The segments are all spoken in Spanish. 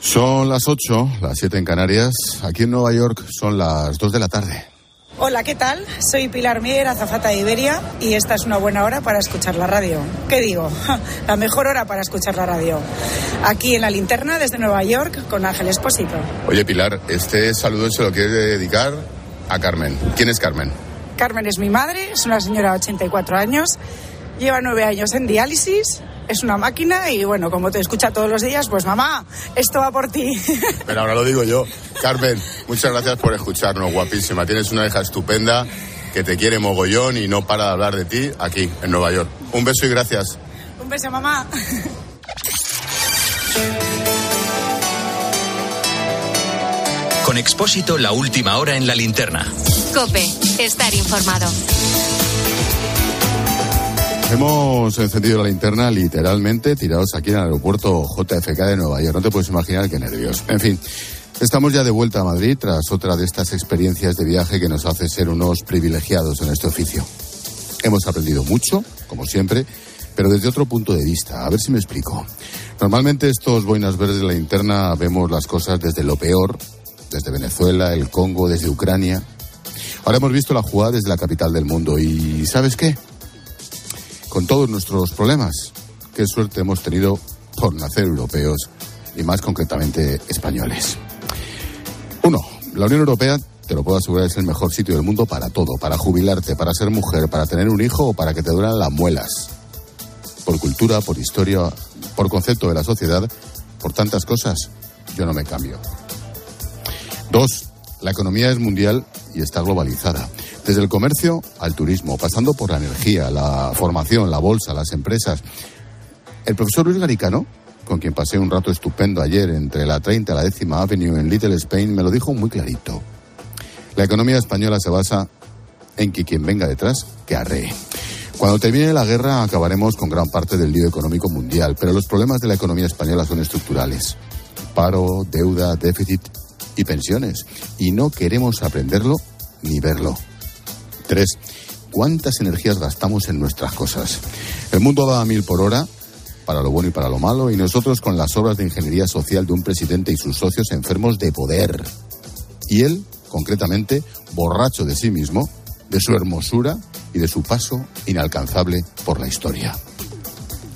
Son las 8, las 7 en Canarias. Aquí en Nueva York son las 2 de la tarde. Hola, ¿qué tal? Soy Pilar Mier, azafata de Iberia, y esta es una buena hora para escuchar la radio. ¿Qué digo? La mejor hora para escuchar la radio. Aquí en la linterna desde Nueva York con Ángel Espósito. Oye, Pilar, este saludo se lo quiere dedicar a Carmen. ¿Quién es Carmen? Carmen es mi madre, es una señora de 84 años, lleva nueve años en diálisis es una máquina y bueno, como te escucha todos los días, pues mamá, esto va por ti. Pero ahora lo digo yo. Carmen, muchas gracias por escucharnos, guapísima. Tienes una hija estupenda que te quiere mogollón y no para de hablar de ti aquí en Nueva York. Un beso y gracias. Un beso, mamá. Con Expósito, la última hora en la linterna. Cope, estar informado. Hemos encendido la linterna literalmente tirados aquí en el aeropuerto JFK de Nueva York. No te puedes imaginar qué nervios. En fin, estamos ya de vuelta a Madrid tras otra de estas experiencias de viaje que nos hace ser unos privilegiados en este oficio. Hemos aprendido mucho, como siempre, pero desde otro punto de vista. A ver si me explico. Normalmente estos boinas verdes de la linterna vemos las cosas desde lo peor, desde Venezuela, el Congo, desde Ucrania. Ahora hemos visto la jugada desde la capital del mundo y ¿sabes qué? Con todos nuestros problemas. Qué suerte hemos tenido por nacer europeos y más concretamente españoles. Uno, la Unión Europea, te lo puedo asegurar, es el mejor sitio del mundo para todo, para jubilarte, para ser mujer, para tener un hijo o para que te duran las muelas. Por cultura, por historia, por concepto de la sociedad, por tantas cosas, yo no me cambio. Dos, la economía es mundial y está globalizada. Desde el comercio al turismo, pasando por la energía, la formación, la bolsa, las empresas. El profesor Luis Garicano, con quien pasé un rato estupendo ayer entre la 30 y la décima Avenue en Little Spain, me lo dijo muy clarito. La economía española se basa en que quien venga detrás, que arree. Cuando termine la guerra acabaremos con gran parte del lío económico mundial, pero los problemas de la economía española son estructurales. Paro, deuda, déficit y pensiones. Y no queremos aprenderlo ni verlo. Tres, ¿cuántas energías gastamos en nuestras cosas? El mundo va a mil por hora, para lo bueno y para lo malo, y nosotros con las obras de ingeniería social de un presidente y sus socios enfermos de poder. Y él, concretamente, borracho de sí mismo, de su hermosura y de su paso inalcanzable por la historia.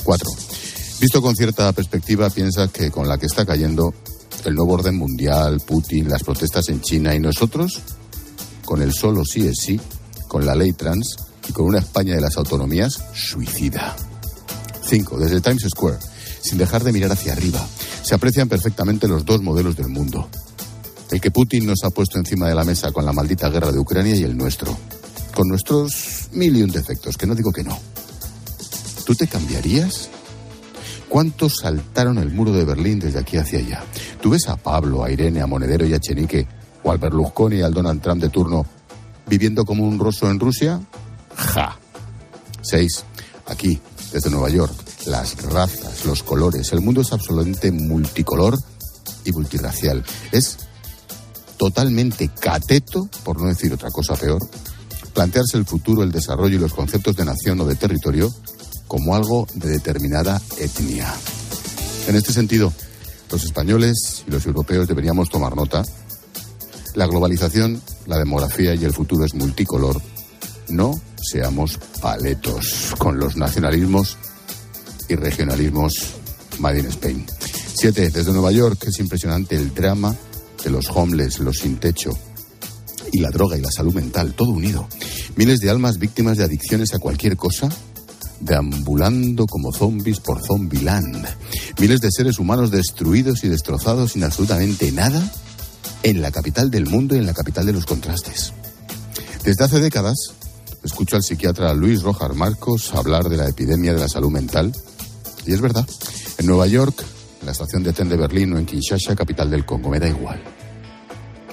Cuatro. Visto con cierta perspectiva, piensa que con la que está cayendo el nuevo orden mundial, Putin, las protestas en China y nosotros, con el solo sí es sí, con la ley trans y con una España de las autonomías suicida. 5. Desde Times Square, sin dejar de mirar hacia arriba, se aprecian perfectamente los dos modelos del mundo. El que Putin nos ha puesto encima de la mesa con la maldita guerra de Ucrania y el nuestro. Con nuestros mil y un defectos, que no digo que no. ¿Tú te cambiarías? ¿Cuántos saltaron el muro de Berlín desde aquí hacia allá? ¿Tú ves a Pablo, a Irene, a Monedero y a Chenique, o al Berlusconi y al Donald Trump de turno viviendo como un ruso en Rusia? Ja. Seis. Aquí, desde Nueva York, las razas, los colores, el mundo es absolutamente multicolor y multirracial. Es totalmente cateto, por no decir otra cosa peor, plantearse el futuro, el desarrollo y los conceptos de nación o de territorio como algo de determinada etnia. En este sentido, los españoles y los europeos deberíamos tomar nota la globalización, la demografía y el futuro es multicolor. No seamos paletos con los nacionalismos y regionalismos made in Spain. Siete, desde Nueva York es impresionante el drama de los homeless, los sin techo, y la droga y la salud mental, todo unido. Miles de almas víctimas de adicciones a cualquier cosa, deambulando como zombies por Zombieland. Miles de seres humanos destruidos y destrozados sin absolutamente nada en la capital del mundo y en la capital de los contrastes. Desde hace décadas escucho al psiquiatra Luis Rojar Marcos hablar de la epidemia de la salud mental. Y es verdad, en Nueva York, en la estación de tren de Berlín o en Kinshasa, capital del Congo, me da igual.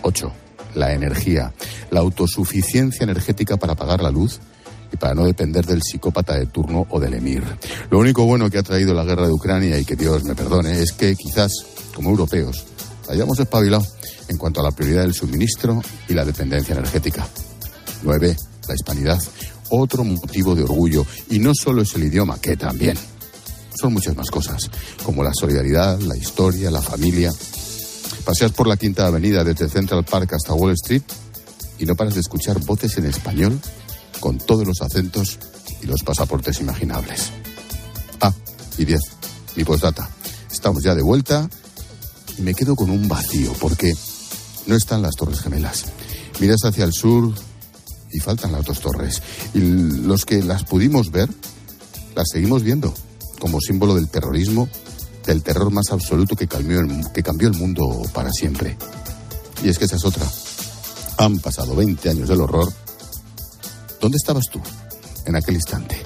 8. La energía, la autosuficiencia energética para pagar la luz y para no depender del psicópata de turno o del emir. Lo único bueno que ha traído la guerra de Ucrania, y que Dios me perdone, es que quizás, como europeos, hayamos espabilado en cuanto a la prioridad del suministro y la dependencia energética. 9. La hispanidad. Otro motivo de orgullo. Y no solo es el idioma, que también. Son muchas más cosas, como la solidaridad, la historia, la familia. Paseas por la Quinta Avenida desde Central Park hasta Wall Street y no paras de escuchar voces en español con todos los acentos y los pasaportes imaginables. Ah, y 10. Mi postdata. Estamos ya de vuelta y me quedo con un vacío porque no están las Torres Gemelas. Miras hacia el sur y faltan las dos torres. Y los que las pudimos ver, las seguimos viendo como símbolo del terrorismo, del terror más absoluto que cambió, el, que cambió el mundo para siempre. Y es que esa es otra. Han pasado 20 años del horror. ¿Dónde estabas tú en aquel instante?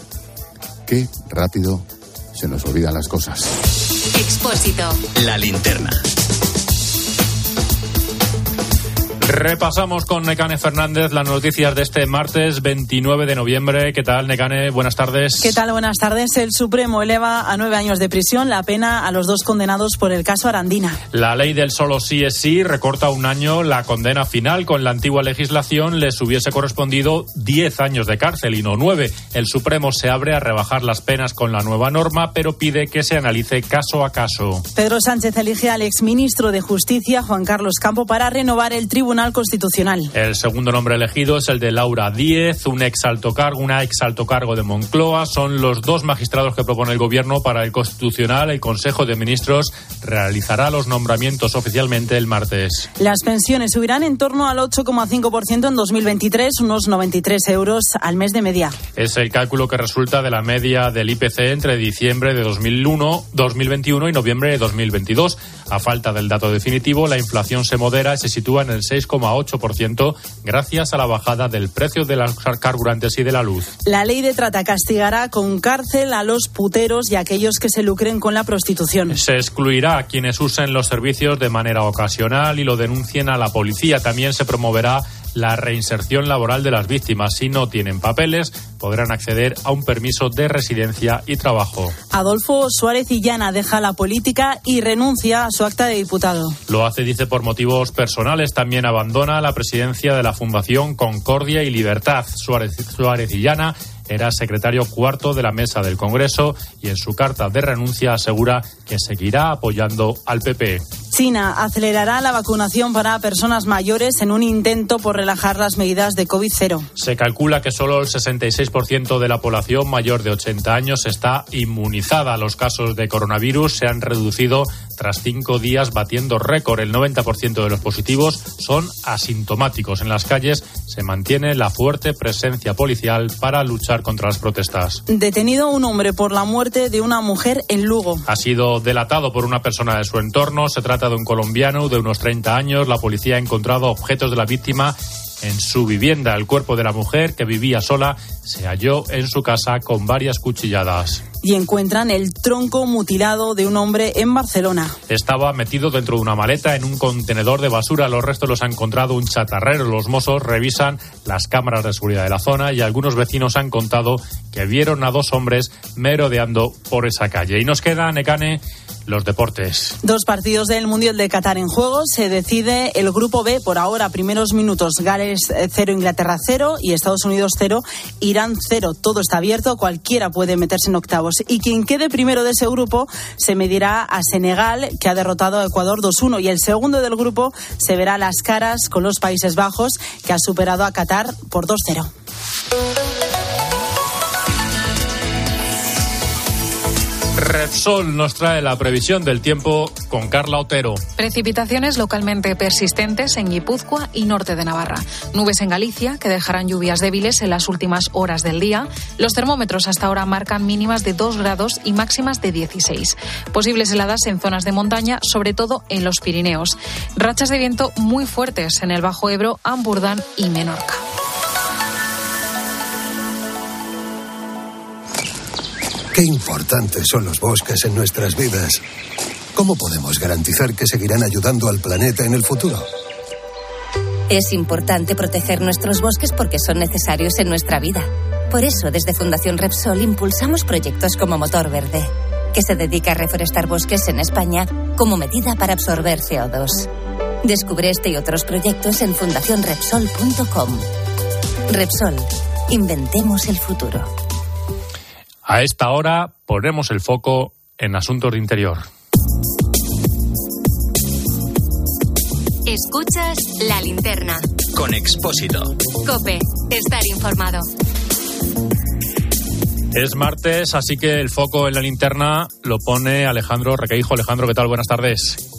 Qué rápido se nos olvidan las cosas. Expósito. La linterna. Repasamos con Necane Fernández las noticias de este martes 29 de noviembre. ¿Qué tal, Necane? Buenas tardes. ¿Qué tal? Buenas tardes. El Supremo eleva a nueve años de prisión la pena a los dos condenados por el caso Arandina. La ley del solo sí es sí recorta un año la condena final. Con la antigua legislación les hubiese correspondido diez años de cárcel y no nueve. El Supremo se abre a rebajar las penas con la nueva norma, pero pide que se analice caso a caso. Pedro Sánchez elige al exministro de Justicia, Juan Carlos Campo, para renovar el Tribunal Constitucional. El segundo nombre elegido es el de Laura Díez, un ex alto cargo, una ex alto cargo de Moncloa. Son los dos magistrados que propone el Gobierno para el Constitucional. El Consejo de Ministros realizará los nombramientos oficialmente el martes. Las pensiones subirán en torno al 8,5% en 2023, unos 93 euros al mes de media. Es el cálculo que resulta de la media del IPC entre diciembre de 2001, 2021 y noviembre de 2022. A falta del dato definitivo, la inflación se modera y se sitúa en el 6, 8% gracias a la bajada del precio de los carburantes y de la luz. La ley de trata castigará con cárcel a los puteros y a aquellos que se lucren con la prostitución. Se excluirá a quienes usen los servicios de manera ocasional y lo denuncien a la policía. También se promoverá la reinserción laboral de las víctimas. Si no tienen papeles, podrán acceder a un permiso de residencia y trabajo. Adolfo Suárez Illana deja la política y renuncia a su acta de diputado. Lo hace, dice, por motivos personales. También abandona la presidencia de la Fundación Concordia y Libertad. Suárez, Suárez Illana era secretario cuarto de la mesa del Congreso y en su carta de renuncia asegura que seguirá apoyando al PP. China acelerará la vacunación para personas mayores en un intento por relajar las medidas de COVID-0. Se calcula que solo el 66% de la población mayor de 80 años está inmunizada. Los casos de coronavirus se han reducido tras cinco días batiendo récord. El 90% de los positivos son asintomáticos. En las calles se mantiene la fuerte presencia policial para luchar contra las protestas. Detenido un hombre por la muerte de una mujer en Lugo. Ha sido delatado por una persona de su entorno. Se trata de un colombiano de unos 30 años. La policía ha encontrado objetos de la víctima en su vivienda. El cuerpo de la mujer, que vivía sola, se halló en su casa con varias cuchilladas. Y encuentran el tronco mutilado de un hombre en Barcelona. Estaba metido dentro de una maleta en un contenedor de basura. Los restos los ha encontrado un chatarrero. Los mozos revisan las cámaras de seguridad de la zona y algunos vecinos han contado que vieron a dos hombres merodeando por esa calle. Y nos queda, Necane, los deportes. Dos partidos del Mundial de Qatar en juego. Se decide el grupo B por ahora, primeros minutos. Gales 0, Inglaterra 0 y Estados Unidos 0, Irán 0. Todo está abierto, cualquiera puede meterse en octavos. Y quien quede primero de ese grupo se medirá a Senegal, que ha derrotado a Ecuador 2-1. Y el segundo del grupo se verá las caras con los Países Bajos, que ha superado a Qatar por 2-0. Repsol nos trae la previsión del tiempo con Carla Otero. Precipitaciones localmente persistentes en Guipúzcoa y norte de Navarra. Nubes en Galicia que dejarán lluvias débiles en las últimas horas del día. Los termómetros hasta ahora marcan mínimas de 2 grados y máximas de 16. Posibles heladas en zonas de montaña, sobre todo en los Pirineos. Rachas de viento muy fuertes en el Bajo Ebro, Ampurdán y Menorca. Qué importantes son los bosques en nuestras vidas. ¿Cómo podemos garantizar que seguirán ayudando al planeta en el futuro? Es importante proteger nuestros bosques porque son necesarios en nuestra vida. Por eso, desde Fundación Repsol impulsamos proyectos como Motor Verde, que se dedica a reforestar bosques en España como medida para absorber CO2. Descubre este y otros proyectos en fundacionrepsol.com. Repsol, inventemos el futuro. A esta hora ponemos el foco en asuntos de interior. Escuchas la linterna. Con Expósito. Cope, estar informado. Es martes, así que el foco en la linterna lo pone Alejandro Requeijo. Alejandro, ¿qué tal? Buenas tardes.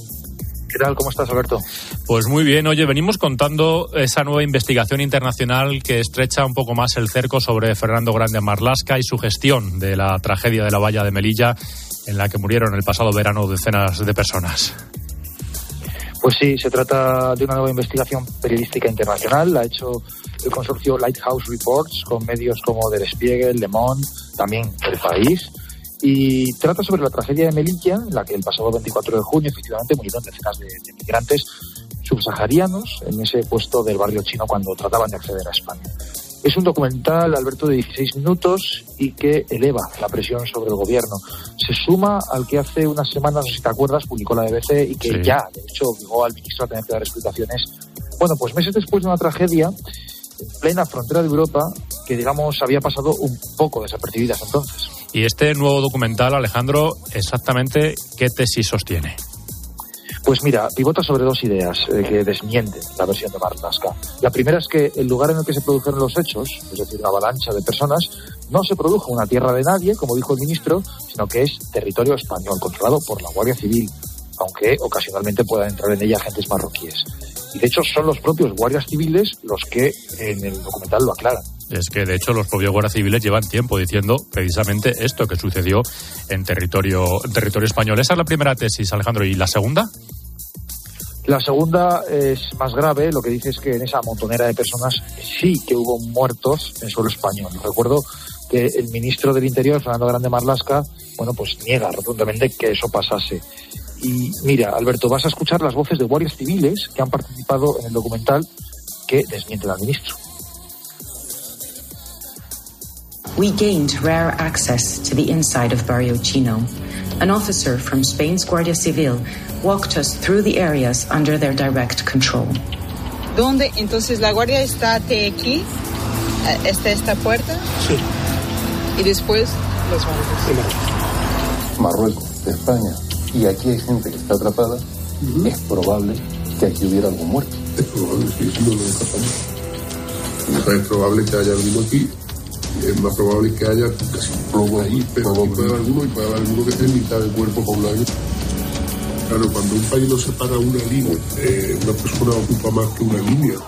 ¿Qué tal? ¿Cómo estás, Alberto? Pues muy bien. Oye, venimos contando esa nueva investigación internacional que estrecha un poco más el cerco sobre Fernando Grande Marlasca y su gestión de la tragedia de la valla de Melilla, en la que murieron el pasado verano decenas de personas. Pues sí, se trata de una nueva investigación periodística internacional. La ha hecho el consorcio Lighthouse Reports con medios como Der Spiegel, Le Monde, también El País. Y trata sobre la tragedia de Melilla, en la que el pasado 24 de junio efectivamente murieron decenas de, de migrantes subsaharianos en ese puesto del barrio chino cuando trataban de acceder a España. Es un documental, Alberto, de 16 minutos y que eleva la presión sobre el gobierno. Se suma al que hace unas semanas, no sé si te acuerdas, publicó la BBC y que Sí. ya, de hecho, obligó al ministro a tener que dar explicaciones. Bueno, pues meses después de una tragedia en plena frontera de Europa que, digamos, había pasado un poco desapercibidas entonces. Y este nuevo documental, Alejandro, exactamente qué tesis sostiene. Pues mira, pivota sobre dos ideas eh, que desmienten la versión de Marlaska. La primera es que el lugar en el que se produjeron los hechos, es decir, una avalancha de personas, no se produjo una tierra de nadie, como dijo el ministro, sino que es territorio español, controlado por la Guardia Civil, aunque ocasionalmente puedan entrar en ella agentes marroquíes. Y de hecho son los propios guardias civiles los que en el documental lo aclaran. Es que, de hecho, los propios guardias civiles llevan tiempo diciendo precisamente esto que sucedió en territorio, en territorio español. Esa es la primera tesis, Alejandro. ¿Y la segunda? La segunda es más grave, lo que dice es que en esa montonera de personas sí que hubo muertos en suelo español. Recuerdo que el ministro del Interior, Fernando Grande Marlasca, bueno, pues niega rotundamente que eso pasase. Y mira, Alberto, vas a escuchar las voces de guardias civiles que han participado en el documental que desmienten al ministro. We gained rare access to the inside of Barrio Chino. An officer from Spain's Guardia Civil walked us through the areas under their direct control. ¿Dónde? Entonces la guardia está de aquí, eh, está esta puerta. Sí. Y después los bancos. Marruecos, España, y aquí hay gente que está atrapada, es probable que aquí hubiera algún muerto. Es probable, sí, sí, no lo descartamos. O sea, es probable que haya alguno aquí, es más probable que haya casi un plomo ahí, pero aquí puede haber alguno y puede haber alguno que esté en mitad del cuerpo por un año. Claro, cuando un país no separa una línea, eh, una persona ocupa más que una línea.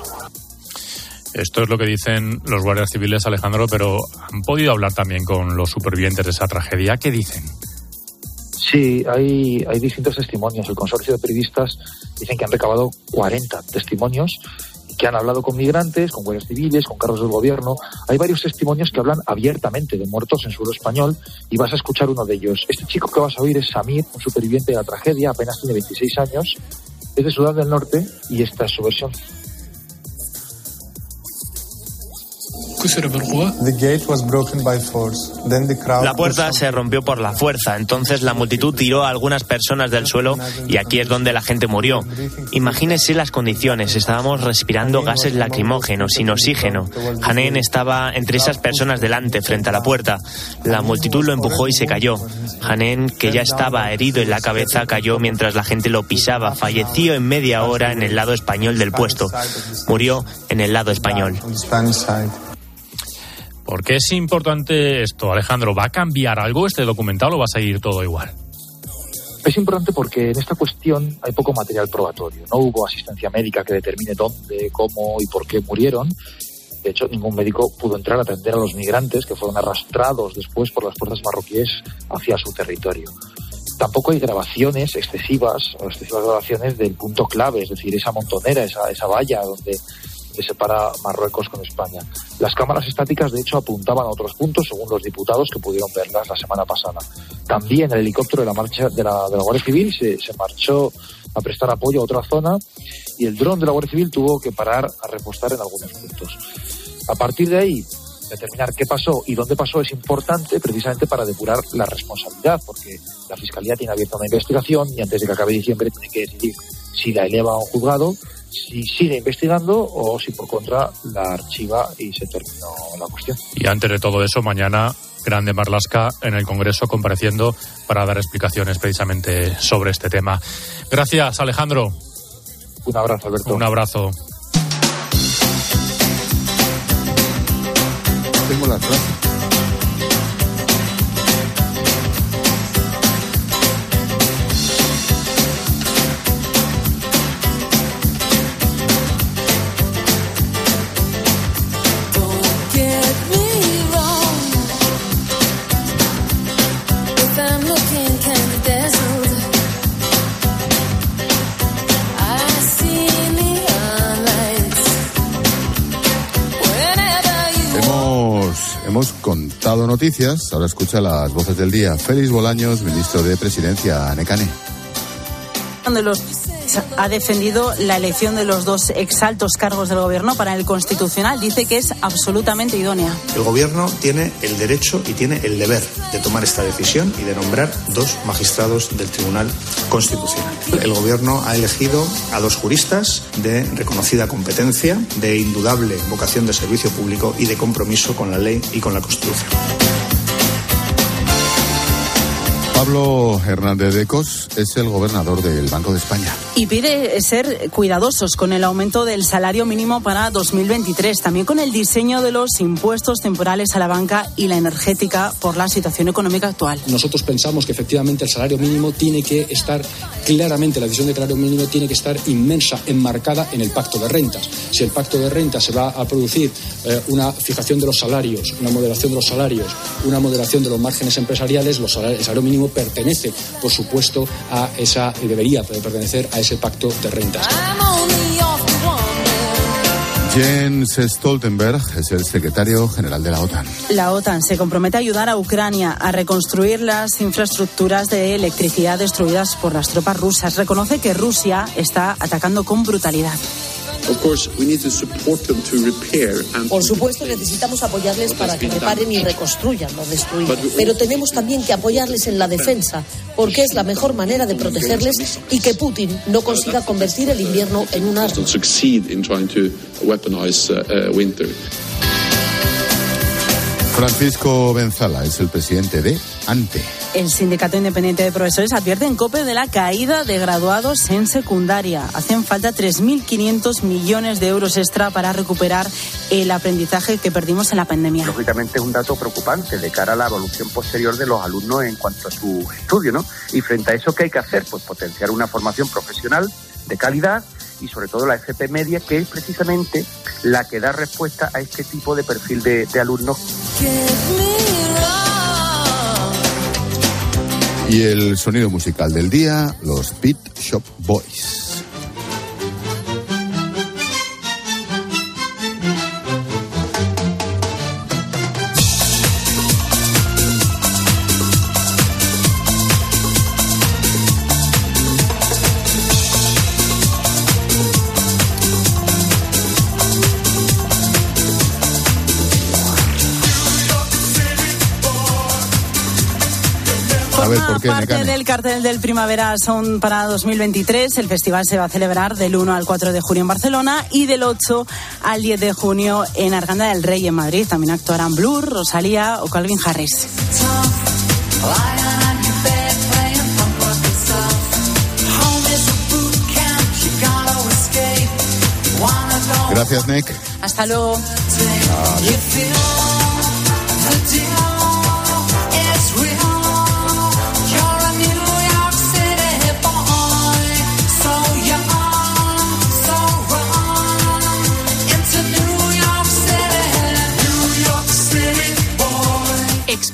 Esto es lo que dicen los guardias civiles, Alejandro, pero han podido hablar también con los supervivientes de esa tragedia. ¿Qué dicen? Sí, hay, hay distintos testimonios. El consorcio de periodistas dicen que han recabado 40 testimonios que han hablado con migrantes, con guardias civiles, con cargos del gobierno. Hay varios testimonios que hablan abiertamente de muertos en suelo español y vas a escuchar uno de ellos. Este chico que vas a oír es Samir, un superviviente de la tragedia, apenas tiene 26 años, es de Sudán del Norte y esta es su versión. La puerta se rompió por la fuerza, entonces la multitud tiró a algunas personas del suelo y aquí es donde la gente murió. Imagínese las condiciones, estábamos respirando gases lacrimógenos, sin oxígeno. Hanen estaba entre esas personas delante, frente a la puerta. La multitud lo empujó y se cayó. Hanen, que ya estaba herido en la cabeza, cayó mientras la gente lo pisaba. Falleció en media hora en el lado español del puesto. Murió en el lado español. ¿Por qué es importante esto, Alejandro? ¿Va a cambiar algo este documental o va a seguir todo igual? Es importante porque en esta cuestión hay poco material probatorio. No hubo asistencia médica que determine dónde, cómo y por qué murieron. De hecho, ningún médico pudo entrar a atender a los migrantes que fueron arrastrados después por las fuerzas marroquíes hacia su territorio. Tampoco hay grabaciones excesivas o excesivas grabaciones del punto clave, es decir, esa montonera, esa, esa valla donde que separa Marruecos con España. Las cámaras estáticas, de hecho, apuntaban a otros puntos, según los diputados que pudieron verlas la semana pasada. También el helicóptero de la marcha de la, de la Guardia Civil se, se marchó a prestar apoyo a otra zona y el dron de la Guardia Civil tuvo que parar a repostar en algunos puntos. A partir de ahí, determinar qué pasó y dónde pasó es importante precisamente para depurar la responsabilidad, porque la Fiscalía tiene abierta una investigación y antes de que acabe diciembre tiene que decidir si la eleva a un juzgado, si sigue investigando o si por contra la archiva y se terminó la cuestión. Y antes de todo eso, mañana Grande Marlasca en el Congreso compareciendo para dar explicaciones precisamente sobre este tema. Gracias, Alejandro. Un abrazo, Alberto. Un abrazo. Tengo las frases. Noticias, ahora escucha las voces del día. Félix Bolaños, ministro de Presidencia, Necane. De ha defendido la elección de los dos exaltos cargos del Gobierno para el Constitucional. Dice que es absolutamente idónea. El Gobierno tiene el derecho y tiene el deber de tomar esta decisión y de nombrar dos magistrados del Tribunal Constitucional. El Gobierno ha elegido a dos juristas de reconocida competencia, de indudable vocación de servicio público y de compromiso con la ley y con la Constitución. Pablo Hernández de Cos es el gobernador del Banco de España. Y pide ser cuidadosos con el aumento del salario mínimo para 2023, también con el diseño de los impuestos temporales a la banca y la energética por la situación económica actual. Nosotros pensamos que efectivamente el salario mínimo tiene que estar claramente, la decisión de salario mínimo tiene que estar inmensa, enmarcada en el pacto de rentas. Si el pacto de rentas se va a producir eh, una fijación de los salarios, una moderación de los salarios, una moderación de los márgenes empresariales, los salarios, el salario mínimo pertenece, por supuesto, a esa, debería pertenecer a ese pacto de rentas. Jens Stoltenberg es el secretario general de la OTAN. La OTAN se compromete a ayudar a Ucrania a reconstruir las infraestructuras de electricidad destruidas por las tropas rusas. Reconoce que Rusia está atacando con brutalidad. Por supuesto, necesitamos apoyarles para que reparen y reconstruyan lo destruido. Pero tenemos también que apoyarles en la defensa, porque es la mejor manera de protegerles y que Putin no consiga convertir el invierno en un arma. Francisco Benzala es el presidente de ANTE. El Sindicato Independiente de Profesores advierte en COPE de la caída de graduados en secundaria. Hacen falta 3.500 millones de euros extra para recuperar el aprendizaje que perdimos en la pandemia. Lógicamente es un dato preocupante de cara a la evolución posterior de los alumnos en cuanto a su estudio, ¿no? Y frente a eso, ¿qué hay que hacer? Pues potenciar una formación profesional de calidad y sobre todo la FP media, que es precisamente la que da respuesta a este tipo de perfil de, alumnos. Y el sonido musical del día, los Beat Shop Boys. Forma parte del cartel del Primavera Sound para 2023. El festival se va a celebrar del 1 al 4 de junio en Barcelona y del 8 al 10 de junio en Arganda del Rey en Madrid. También actuarán Blur, Rosalía o Calvin Harris. Gracias, Nick. Hasta luego.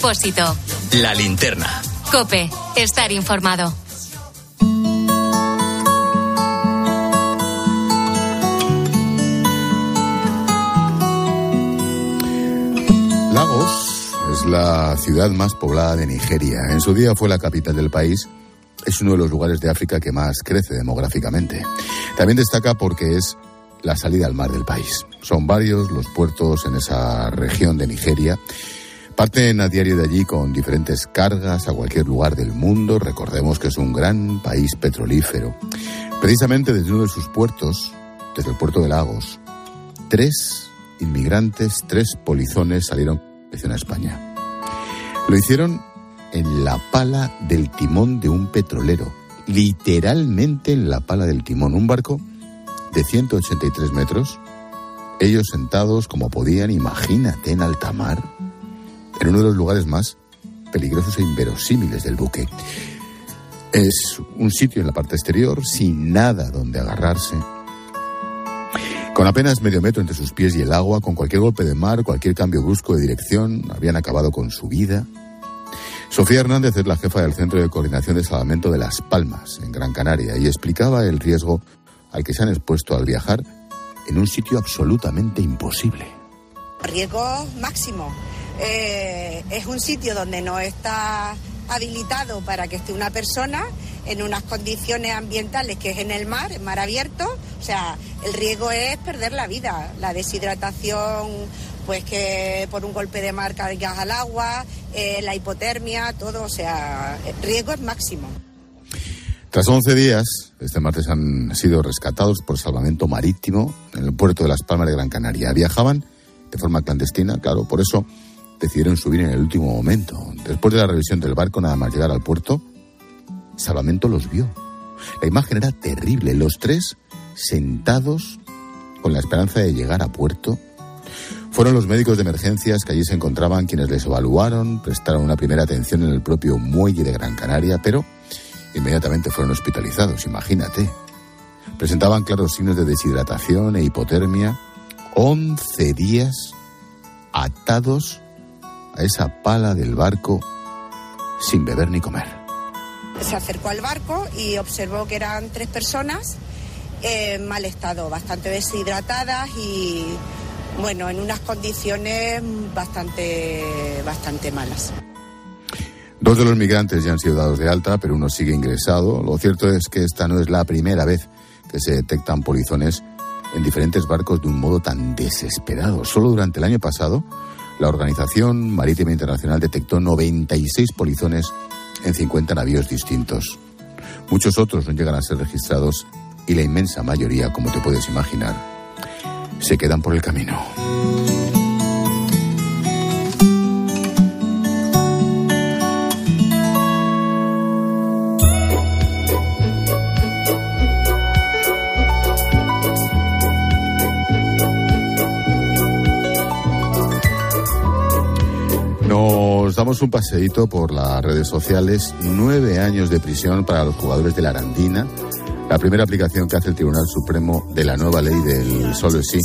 Expósito. La linterna. Cope. Estar informado. Lagos es la ciudad más poblada de Nigeria. En su día fue la capital del país. Es uno de los lugares de África que más crece demográficamente. También destaca porque es la salida al mar del país. Son varios los puertos en esa región de Nigeria. Parten a diario de allí con diferentes cargas a cualquier lugar del mundo. Recordemos que es un gran país petrolífero. Precisamente desde uno de sus puertos, desde el puerto de Lagos, tres inmigrantes, tres polizones salieron a España. Lo hicieron en la pala del timón de un petrolero, literalmente en la pala del timón, un barco de 183 metros, ellos sentados como podían, imagínate, en alta mar, en uno de los lugares más peligrosos e inverosímiles del buque. Es un sitio en la parte exterior, sin nada donde agarrarse, con apenas medio metro entre sus pies y el agua, con cualquier golpe de mar, cualquier cambio brusco de dirección, habían acabado con su vida. Sofía Hernández es la jefa del Centro de Coordinación de Salvamento de Las Palmas, en Gran Canaria, y explicaba el riesgo al que se han expuesto al viajar en un sitio absolutamente imposible. Riesgo máximo. Eh, es un sitio donde no está habilitado para que esté una persona en unas condiciones ambientales que es en el mar, en mar abierto. O sea, el riesgo es perder la vida, la deshidratación, pues que por un golpe de mar caigas al agua, eh, la hipotermia, todo. O sea, el riesgo es máximo. Tras 11 días, este martes han sido rescatados por salvamento marítimo en el puerto de Las Palmas de Gran Canaria. Viajaban de forma clandestina, claro, por eso decidieron subir en el último momento. Después de la revisión del barco, nada más llegar al puerto, Salvamento los vio. La imagen era terrible. Los tres sentados con la esperanza de llegar a puerto. Fueron los médicos de emergencias que allí se encontraban quienes les evaluaron, prestaron una primera atención en el propio muelle de Gran Canaria, pero inmediatamente fueron hospitalizados, imagínate. Presentaban claros signos de deshidratación e hipotermia. Once días atados a esa pala del barco sin beber ni comer se acercó al barco y observó que eran tres personas en mal estado, bastante deshidratadas y bueno, en unas condiciones bastante, bastante malas. Dos de los migrantes ya han sido dados de alta, pero uno sigue ingresado. Lo cierto es que esta no es la primera vez que se detectan polizones en diferentes barcos de un modo tan desesperado. Solo durante el año pasado, la Organización Marítima Internacional detectó 96 polizones en 50 navíos distintos. Muchos otros no llegan a ser registrados y la inmensa mayoría, como te puedes imaginar, se quedan por el camino. Damos un paseíto por las redes sociales. Nueve años de prisión para los jugadores de la Arandina. La primera aplicación que hace el Tribunal Supremo de la nueva ley del solo sí.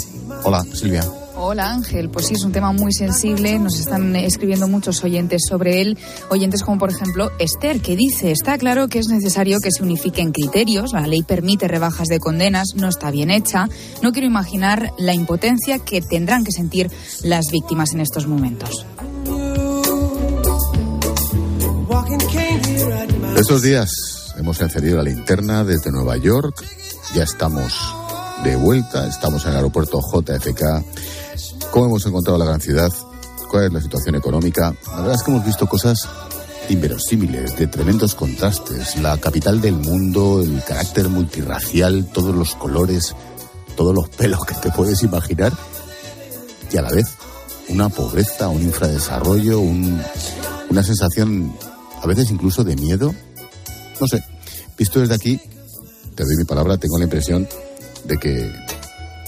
Hola, Silvia. Hola Ángel, pues sí, es un tema muy sensible, nos están escribiendo muchos oyentes sobre él, oyentes como por ejemplo Esther, que dice, está claro que es necesario que se unifiquen criterios, la ley permite rebajas de condenas, no está bien hecha, no quiero imaginar la impotencia que tendrán que sentir las víctimas en estos momentos. Estos días hemos encendido la linterna desde Nueva York. Ya estamos de vuelta, estamos en el aeropuerto JFK. ¿Cómo hemos encontrado la gran ciudad? ¿Cuál es la situación económica? La verdad es que hemos visto cosas inverosímiles, de tremendos contrastes. La capital del mundo, el carácter multirracial, todos los colores, todos los pelos que te puedes imaginar. Y a la vez, una pobreza, un infradesarrollo, una sensación a veces incluso de miedo no sé, visto desde aquí, te doy mi palabra, tengo la impresión de que,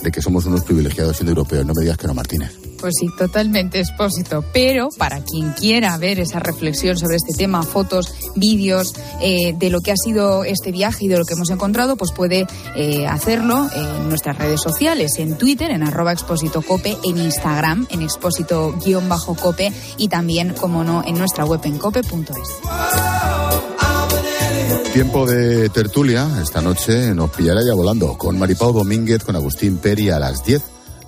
de que somos unos privilegiados siendo europeos. No me digas que no, Martínez. Pues sí, totalmente expósito. Pero para quien quiera ver esa reflexión sobre este tema, fotos, vídeos eh, de lo que ha sido este viaje y de lo que hemos encontrado, pues puede eh, hacerlo en nuestras redes sociales, en Twitter, en arroba expósito cope, en Instagram, en expósito-cope y también, como no, en nuestra web en cope.es. Tiempo de tertulia. Esta noche nos pillará ya volando con Maripau Domínguez, con Agustín Peri a las 10,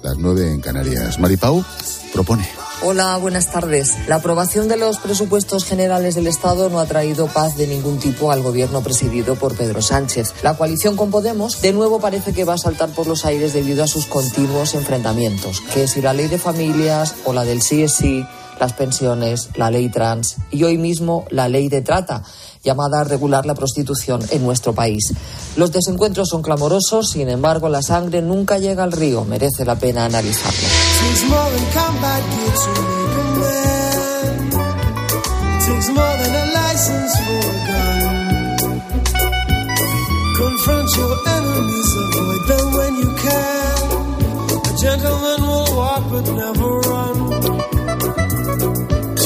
las 9 en Canarias. Maripau propone. Hola, buenas tardes. La aprobación de los presupuestos generales del Estado no ha traído paz de ningún tipo al gobierno presidido por Pedro Sánchez. La coalición con Podemos de nuevo parece que va a saltar por los aires debido a sus continuos enfrentamientos. Que si la ley de familias o la del sí es sí, las pensiones, la ley trans y hoy mismo la ley de trata llamada a regular la prostitución en nuestro país. Los desencuentros son clamorosos, sin embargo, la sangre nunca llega al río. Merece la pena analizarlo. Enemies, avoid them when you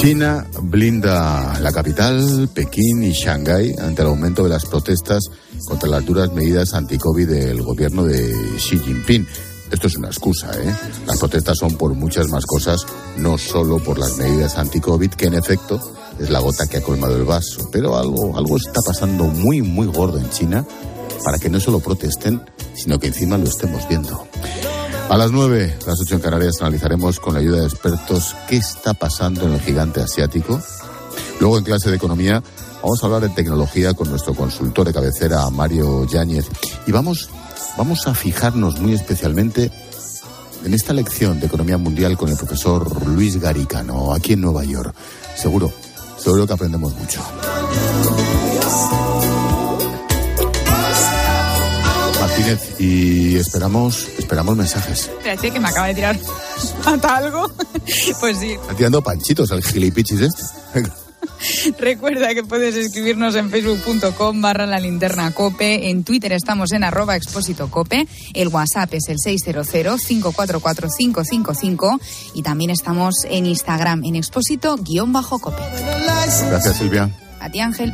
China blinda la capital, Pekín y Shanghái ante el aumento de las protestas contra las duras medidas anti-COVID del gobierno de Xi Jinping. Esto es una excusa, ¿eh? Las protestas son por muchas más cosas, no solo por las medidas anti-COVID, que en efecto es la gota que ha colmado el vaso. Pero algo, algo está pasando muy, muy gordo en China para que no solo protesten, sino que encima lo estemos viendo. A las nueve, las ocho en Canarias, analizaremos con la ayuda de expertos qué está pasando en el gigante asiático. Luego, en clase de economía, vamos a hablar de tecnología con nuestro consultor de cabecera, Mario Yáñez. Y vamos, vamos a fijarnos muy especialmente en esta lección de economía mundial con el profesor Luis Garicano, aquí en Nueva York. Seguro, seguro que aprendemos mucho. Martínez, y esperamos, esperamos mensajes. Espérate que me acaba de tirar hasta algo. Pues sí. Está tirando panchitos al gilipichis este. Recuerda que puedes escribirnos en facebook.com barra la linterna cope. En Twitter estamos en arroba expósito cope. El WhatsApp es el 600-544-555. Y también estamos en Instagram en expósito guion bajo cope. Gracias, Silvia. A ti, Ángel.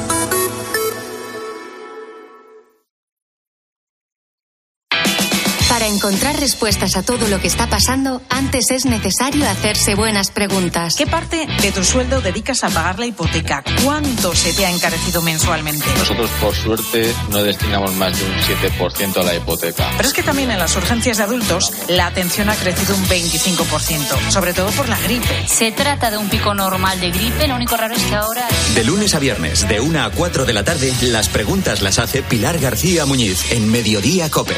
Encontrar respuestas a todo lo que está pasando, antes es necesario hacerse buenas preguntas. ¿Qué parte de tu sueldo dedicas a pagar la hipoteca? ¿Cuánto se te ha encarecido mensualmente? Nosotros, por suerte, no destinamos más de un 7% a la hipoteca. Pero es que también en las urgencias de adultos la atención ha crecido un 25%, sobre todo por la gripe. Se trata de un pico normal de gripe, lo único raro es que ahora... De lunes a viernes, de 1 a 4 de la tarde, las preguntas las hace Pilar García Muñiz en Mediodía Cope.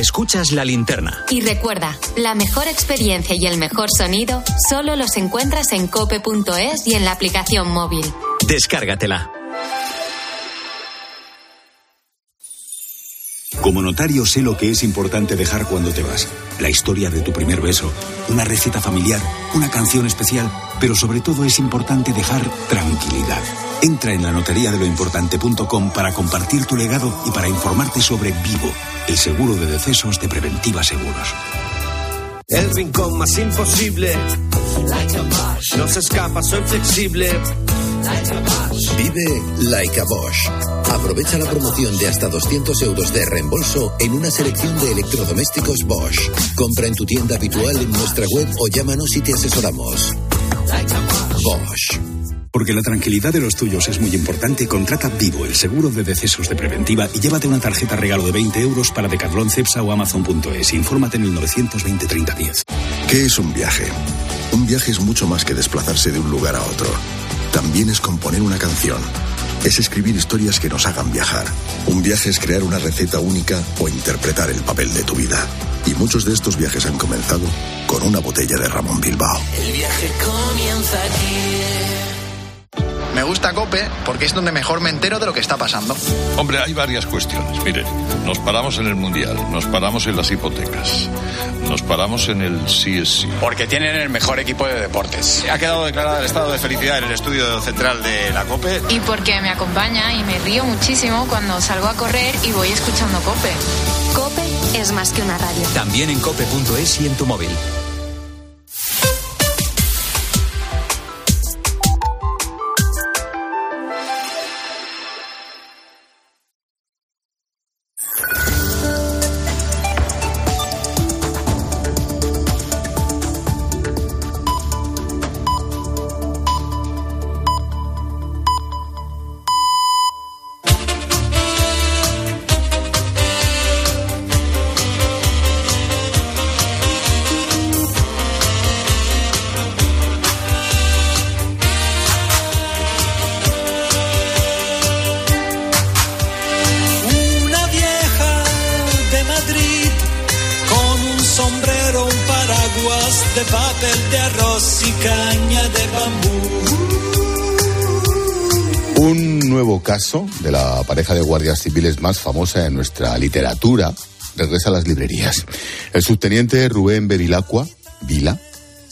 Escuchas la linterna. Y recuerda, la mejor experiencia y el mejor sonido solo los encuentras en cope.es y en la aplicación móvil. Descárgatela. Como notario sé lo que es importante dejar cuando te vas. La historia de tu primer beso, una receta familiar, una canción especial, pero sobre todo es importante dejar tranquilidad. Entra en la notaría de lo importante.com para compartir tu legado y para informarte sobre Vivo, el seguro de decesos de Preventiva Seguros. El rincón más imposible. No se escapa, soy flexible. Vive Like a Bosch. Aprovecha la promoción de hasta 200 euros de reembolso en una selección de electrodomésticos Bosch. Compra en tu tienda habitual en nuestra web o llámanos y te asesoramos. Bosch. Porque la tranquilidad de los tuyos es muy importante, contrata Vivo, el seguro de decesos de preventiva, y llévate una tarjeta regalo de 20 euros para Decathlon, Cepsa o Amazon.es. Infórmate en el 920 3010. ¿Qué es un viaje? Un viaje es mucho más que desplazarse de un lugar a otro. También es componer una canción. Es escribir historias que nos hagan viajar. Un viaje es crear una receta única o interpretar el papel de tu vida. Y muchos de estos viajes han comenzado con una botella de Ramón Bilbao. El viaje comienza aquí. Me gusta Cope porque es donde mejor me entero de lo que está pasando. Hombre, hay varias cuestiones. Mire, nos paramos en el Mundial, nos paramos en las hipotecas, nos paramos en el CSC. Porque tienen el mejor equipo de deportes. Ha quedado declarado el estado de felicidad en el estudio central de la COPE. Y porque me acompaña y me río muchísimo cuando salgo a correr y voy escuchando Cope. Cope es más que una radio. También en cope.es y en tu móvil. Caso de la pareja de guardias civiles más famosa en nuestra literatura regresa a las librerías. El subteniente Rubén Bevilacqua, Vila,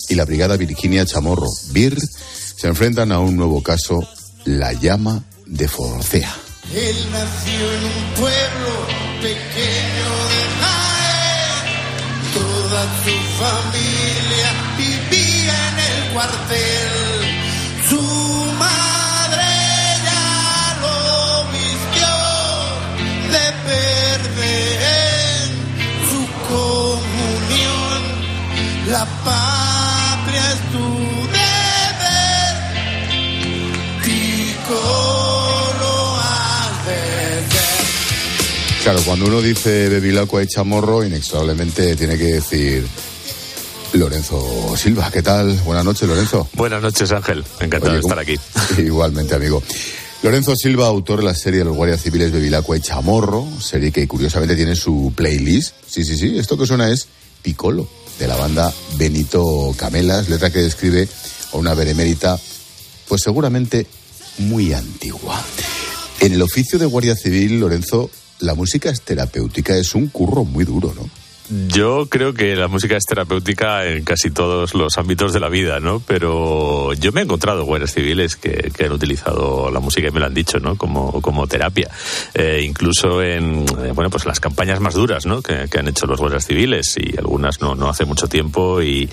y la brigada Virginia Chamorro, Bir, se enfrentan a un nuevo caso, la llama de Forcea. Él nació en un pueblo pequeño de Jaén. Toda su familia vivía en el cuartel. La patria es tu deber. Tico lo has de ser. Claro, cuando uno dice Bevilacqua y Chamorro, inexorablemente tiene que decir Lorenzo Silva. ¿Qué tal? Buenas noches, Lorenzo. Buenas noches, Ángel. Encantado Oye, de estar ¿cómo- aquí. Igualmente, amigo. Lorenzo Silva, autor de la serie de los guardias civiles Bevilacqua y Chamorro, serie que curiosamente tiene su playlist. Sí, sí, sí, esto que suena es Piccolo, de la banda Benito Camelas, letra que describe a una benemérita, pues seguramente muy antigua. En el oficio de guardia civil, Lorenzo, la música es terapéutica, es un curro muy duro, ¿no? Yo creo que la música es terapéutica en casi todos los ámbitos de la vida, ¿no? Pero yo me he encontrado guardias civiles que, que han utilizado la música y me lo han dicho, ¿no? Como, como terapia. Eh, incluso en, eh, bueno, pues las campañas más duras, ¿no? Que, que han hecho los guardias civiles y algunas no, no hace mucho tiempo y,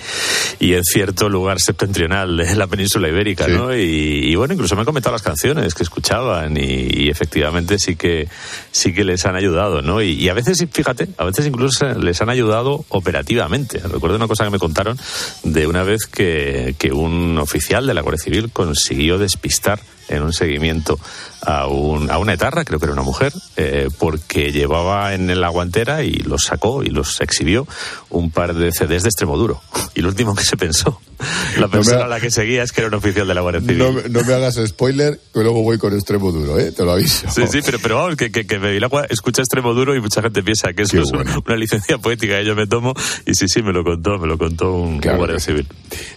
y en cierto lugar septentrional de la península ibérica, ¿no? Y, y bueno, incluso me han comentado las canciones que escuchaban y, y efectivamente sí que, sí que les han ayudado, ¿no? Y, y a veces, fíjate, a veces incluso les han ayudado operativamente. Recuerdo una cosa que me contaron de una vez que, que un oficial de la Guardia Civil consiguió despistar en un seguimiento a, un, a una etarra, creo que era una mujer, eh, porque llevaba en la guantera y los sacó y los exhibió un par de CDs de extremo duro. Y lo último que se pensó, la persona a la que seguía es que era un oficial de la Guardia Civil. No, me- no me hagas spoiler, que luego voy con extremo duro, ¿eh? Te lo aviso. Sí, sí, pero, pero vamos, que, que, que Bevilacqua escucha extremo duro y mucha gente piensa que eso es una, una licencia poética que yo me tomo. Y sí, sí, me lo contó, me lo contó un, un guardia civil.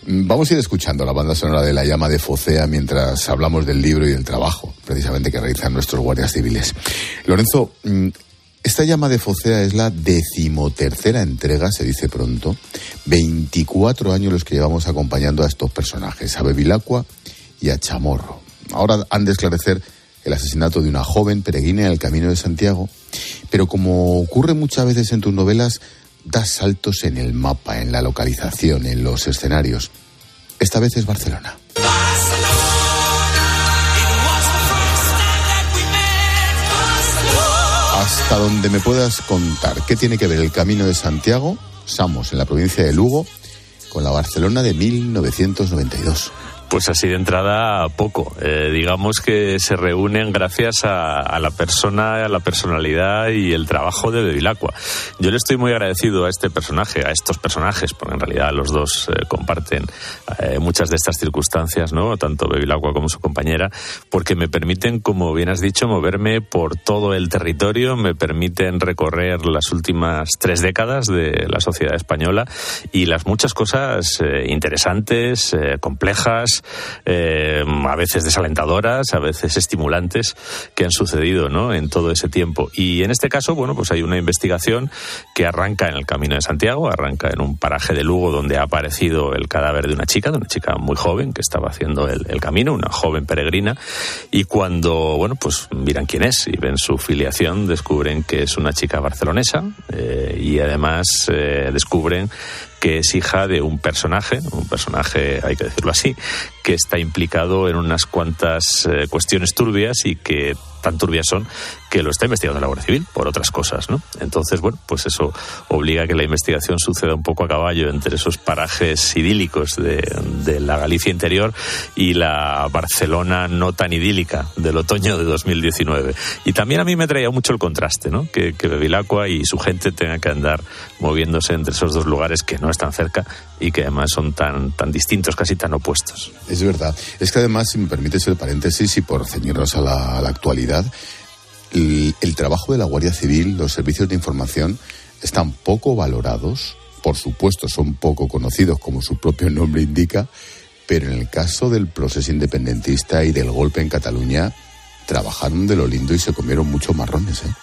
Mm, Vamos a ir escuchando la banda sonora de La llama de Focea mientras hablamos del libro y del trabajo, precisamente que realizan nuestros guardias civiles. Lorenzo, mm, esta llama de Focea es la decimotercera entrega, se dice pronto. 24 años los que llevamos acompañando a estos personajes, a Bevilacqua y a Chamorro. Ahora han de esclarecer el asesinato de una joven peregrina en el Camino de Santiago, pero como ocurre muchas veces en tus novelas, das saltos en el mapa, en la localización, en los escenarios. Esta vez es Barcelona. Hasta donde me puedas contar, ¿qué tiene que ver el Camino de Santiago, Samos, en la provincia de Lugo, con la Barcelona de 1992? Pues así de entrada poco. Eh, digamos que se reúnen gracias a, la persona, a la personalidad y el trabajo de Bevilacqua. Yo le estoy muy agradecido a este personaje, a estos personajes, porque en realidad los dos eh, comparten eh, muchas de estas circunstancias, ¿no? Tanto Bevilacqua como su compañera, porque me permiten, como bien has dicho, moverme por todo el territorio, me permiten recorrer las últimas tres décadas de la sociedad española y las muchas cosas interesantes, eh, eh, a veces desalentadoras, a veces estimulantes que han sucedido ¿no? en todo ese tiempo. Y en este caso, bueno, pues hay una investigación que arranca en el Camino de Santiago, arranca en un paraje de Lugo donde ha aparecido el cadáver de una chica, de una chica muy joven que estaba haciendo el, el camino, una joven peregrina, y cuando, bueno, pues miran quién es y ven su filiación, descubren que es una chica barcelonesa eh, y además eh, descubren que es hija de un personaje, un personaje, hay que decirlo así, que está implicado en unas cuantas eh, cuestiones turbias y que tan turbias son que lo está investigando la Guardia Civil por otras cosas, ¿no? Entonces, bueno, pues eso obliga a que la investigación suceda un poco a caballo entre esos parajes idílicos de, de la Galicia interior y la Barcelona no tan idílica del otoño de 2019. Y también a mí me traía mucho el contraste, ¿no? Que, que y su gente tengan que andar moviéndose entre esos dos lugares que no están cerca y que además son tan, tan distintos, casi tan opuestos. Es verdad. Es que además, si me permites el paréntesis y por ceñirnos a la actualidad, el, el trabajo de la Guardia Civil, los servicios de información, están poco valorados por supuesto, son poco conocidos, como su propio nombre indica, pero en el caso del proceso independentista y del golpe en Cataluña, trabajaron de lo lindo y se comieron muchos marrones. ¿eh?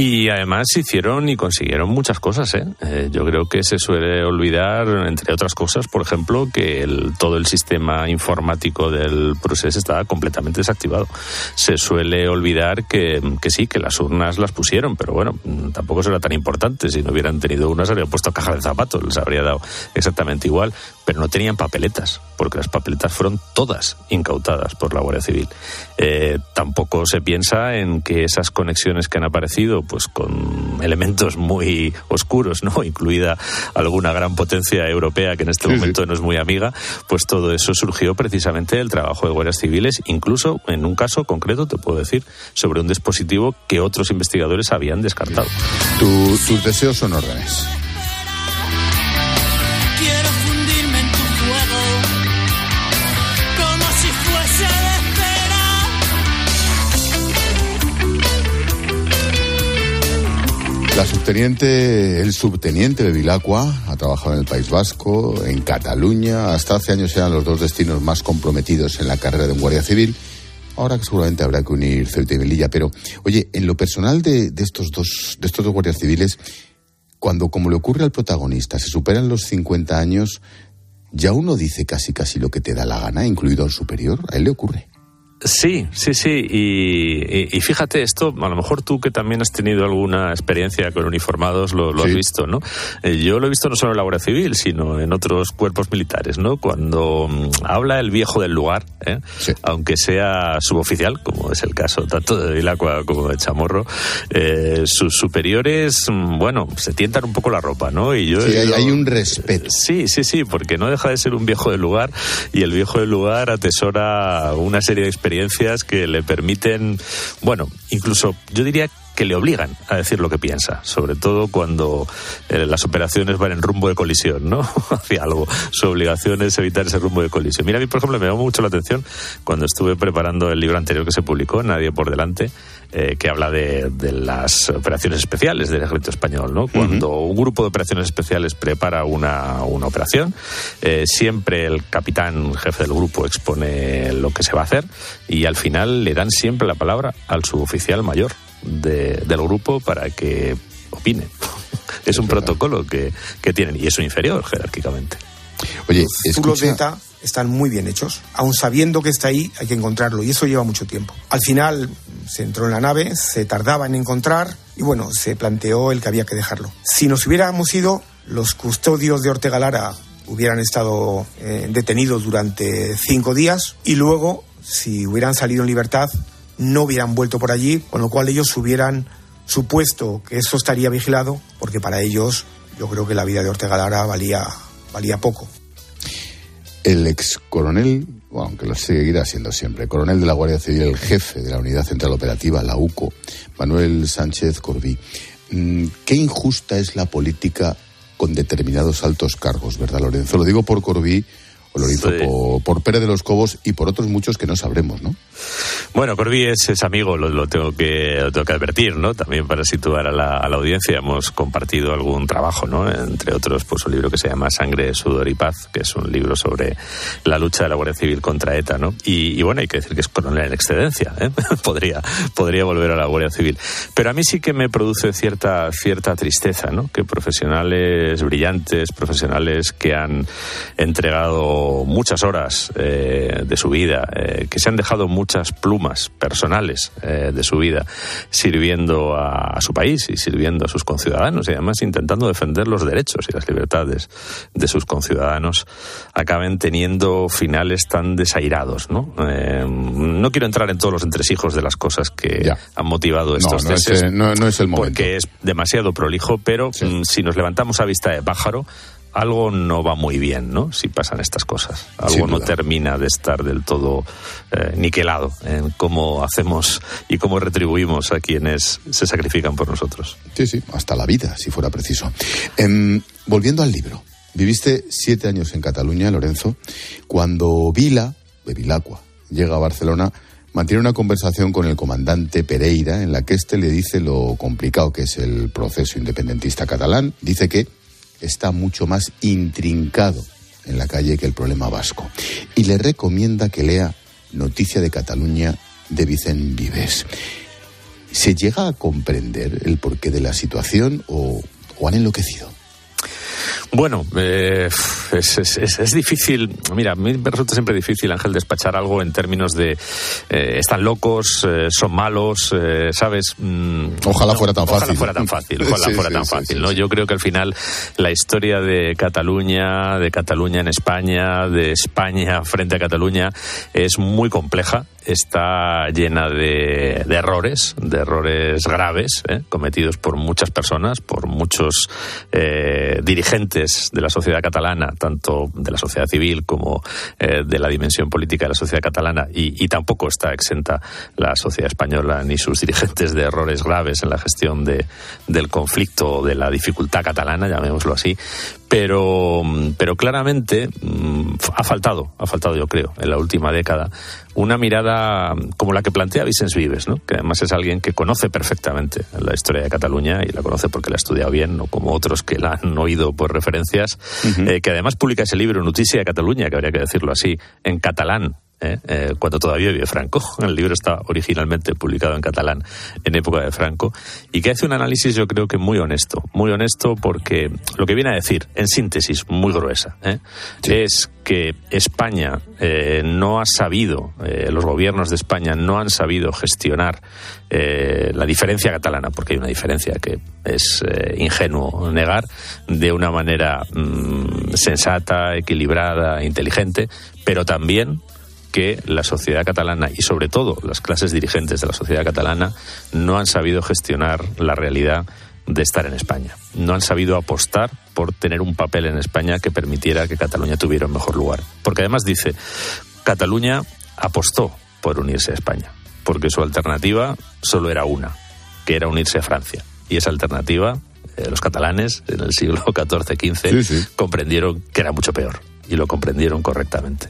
Y además hicieron y consiguieron muchas cosas. ¿eh? Eh, yo creo que se suele olvidar, entre otras cosas, por ejemplo, que el, todo el sistema informático del proceso estaba completamente desactivado. Se suele olvidar que, que, sí, que las urnas las pusieron, pero bueno, tampoco será tan importante. Si no hubieran tenido unas, habrían puesto caja de zapatos, les habría dado exactamente igual. Pero no tenían papeletas, porque las papeletas fueron todas incautadas por la Guardia Civil. Eh, tampoco se piensa en que esas conexiones que han aparecido pues con elementos muy oscuros, ¿no? Incluida alguna gran potencia europea que en este sí, momento sí. no es muy amiga, pues todo eso surgió precisamente del trabajo de guardias civiles, incluso en un caso concreto, te puedo decir, sobre un dispositivo que otros investigadores habían descartado. Tu, tus deseos son órdenes. El subteniente de Vilacua ha trabajado en el País Vasco, en Cataluña. Hasta hace años eran los dos destinos más comprometidos en la carrera de un guardia civil. Ahora seguramente habrá que unir Ceuta y Melilla, pero oye, en lo personal de, de, estos dos, de estos dos guardias civiles, cuando, como le ocurre al protagonista, se superan los 50 años, ya uno dice casi casi lo que te da la gana, incluido al superior. A él le ocurre. Sí, sí, sí. Y, y, y, fíjate esto, a lo mejor tú que también has tenido alguna experiencia con uniformados lo, lo sí. has visto, ¿no? Eh, yo lo he visto no solo en la Guardia Civil, sino en otros cuerpos militares, ¿no? Cuando um, habla el viejo del lugar, ¿eh? sí. aunque sea suboficial, como es el caso tanto de Vilacua como de Chamorro, eh, sus superiores, mm, bueno, se tientan un poco la ropa, ¿no? Y yo, sí, hay, hay un respeto. Sí, sí, sí, porque no deja de ser un viejo del lugar y el viejo del lugar atesora una serie de experiencias experiencias que le permiten, bueno, incluso yo diría que le obligan a decir lo que piensa, sobre todo cuando eh, las operaciones van en rumbo de colisión, ¿no? Hacia algo. Su obligación es evitar ese rumbo de colisión. Mira, a mí, por ejemplo, me llamó mucho la atención cuando estuve preparando el libro anterior que se publicó, Nadie por delante, eh, que habla de, de, las operaciones especiales del ejército español, ¿no? Cuando uh -huh. un grupo de operaciones especiales prepara una, una operación, eh, siempre el capitán jefe del grupo expone lo que se va a hacer y al final le dan siempre la palabra al suboficial mayor de, del grupo para que opine. es, es un verdad. protocolo que, que, tienen y es un inferior jerárquicamente. Oye, escucha... de ETA están muy bien hechos. Aun sabiendo que está ahí, hay que encontrarlo y eso lleva mucho tiempo. Al final se entró en la nave, se tardaba en encontrar y bueno, se planteó el que había que dejarlo. Si nos hubiéramos ido, los custodios de Ortega Lara hubieran estado eh, detenidos durante cinco días y luego, si hubieran salido en libertad, no hubieran vuelto por allí, con lo cual ellos hubieran supuesto que eso estaría vigilado, porque para ellos yo creo que la vida de Ortega Lara valía, valía poco. El ex coronel, aunque lo seguirá siendo siempre, coronel de la Guardia Civil, el jefe de la Unidad Central Operativa, la UCO, Manuel Sánchez Corbí. Mm, Qué injusta es la política con determinados altos cargos, ¿verdad, Lorenzo? Lo digo por Corbí lo hizo sí. por, por, Pérez de los Cobos y por otros muchos que no sabremos, ¿no? Bueno, Corby es, es amigo, lo, lo, tengo que, lo tengo que advertir, ¿no? También para situar a la, a la, audiencia, hemos compartido algún trabajo, ¿no? Entre otros, pues un libro que se llama Sangre, Sudor y Paz, que es un libro sobre la lucha de la Guardia Civil contra ETA, ¿no? Y, y bueno, hay que decir que es coronel en excedencia, ¿eh? podría, podría volver a la Guardia Civil. Pero a mí sí que me produce cierta, cierta tristeza, ¿no? Que profesionales brillantes, profesionales que han entregado muchas horas eh, de su vida, eh, que se han dejado muchas plumas personales eh, de su vida sirviendo a, a, su país y sirviendo a sus conciudadanos y además intentando defender los derechos y las libertades de sus conciudadanos, acaben teniendo finales tan desairados, ¿no? No quiero entrar en todos los entresijos de las cosas que ya. han motivado estos no, no es, no, no, es el momento. porque es demasiado prolijo, pero sí. Mm, si nos levantamos a vista de pájaro, algo no va muy bien, ¿no? Si pasan estas cosas. Algo no termina de estar del todo eh, niquelado en cómo hacemos y cómo retribuimos a quienes se sacrifican por nosotros. Sí, sí, hasta la vida, si fuera preciso. Eh, volviendo al libro. Viviste siete años en Cataluña, Lorenzo, cuando Vila, de Vilacua, llega a Barcelona, mantiene una conversación con el comandante Pereira en la que éste le dice lo complicado que es el proceso independentista catalán. Dice que está mucho más intrincado en la calle que el problema vasco. Y le recomienda que lea Noticia de Cataluña de Vicente Vives. ¿Se llega a comprender el porqué de la situación o, o han enloquecido? Bueno, eh, es, es, es, es, difícil. Mira, a mí me resulta siempre difícil, Ángel, despachar algo en términos de eh, están locos, eh, son malos, eh, ¿sabes? Mm, ojalá fuera tan ojalá fácil. fuera tan fácil. Ojalá Sí, fuera sí, tan sí, fácil, ¿no? Yo creo que al final la historia de Cataluña, de Cataluña en España, de España frente a Cataluña es muy compleja. Está llena de, de errores, de errores graves, ¿eh? cometidos por muchas personas, por muchos eh, dirigentes de la sociedad catalana, tanto de la sociedad civil como eh, de la dimensión política de la sociedad catalana, y, tampoco está exenta la sociedad española ni sus dirigentes de errores graves en la gestión de, del conflicto, de la dificultad catalana, llamémoslo así. Pero, pero claramente mm, ha faltado, ha faltado yo creo, en la última década, una mirada como la que plantea Vicens Vives, ¿no? que además es alguien que conoce perfectamente la historia de Cataluña y la conoce porque la ha estudiado bien, no como otros que la han oído por referencias, eh, que además publica ese libro, Noticia de Cataluña, que habría que decirlo así, en catalán, ¿eh? Eh, cuando todavía vive Franco. El libro está originalmente publicado en catalán en época de Franco y que hace un análisis yo creo que muy honesto, muy honesto porque lo que viene a decir, en síntesis muy gruesa, ¿eh? es que España eh, no ha sabido, los gobiernos de España no han sabido gestionar la diferencia catalana, porque hay una diferencia que es ingenuo negar, de una manera mm, sensata, equilibrada, inteligente, pero también que la sociedad catalana y sobre todo las clases dirigentes de la sociedad catalana no han sabido gestionar la realidad de estar en España. No han sabido apostar por tener un papel en España que permitiera que Cataluña tuviera un mejor lugar. Porque además dice, Cataluña apostó por unirse a España, porque su alternativa solo era una, que era unirse a Francia. Y esa alternativa, eh, los catalanes en el siglo XIV-XV comprendieron que era mucho peor y lo comprendieron correctamente.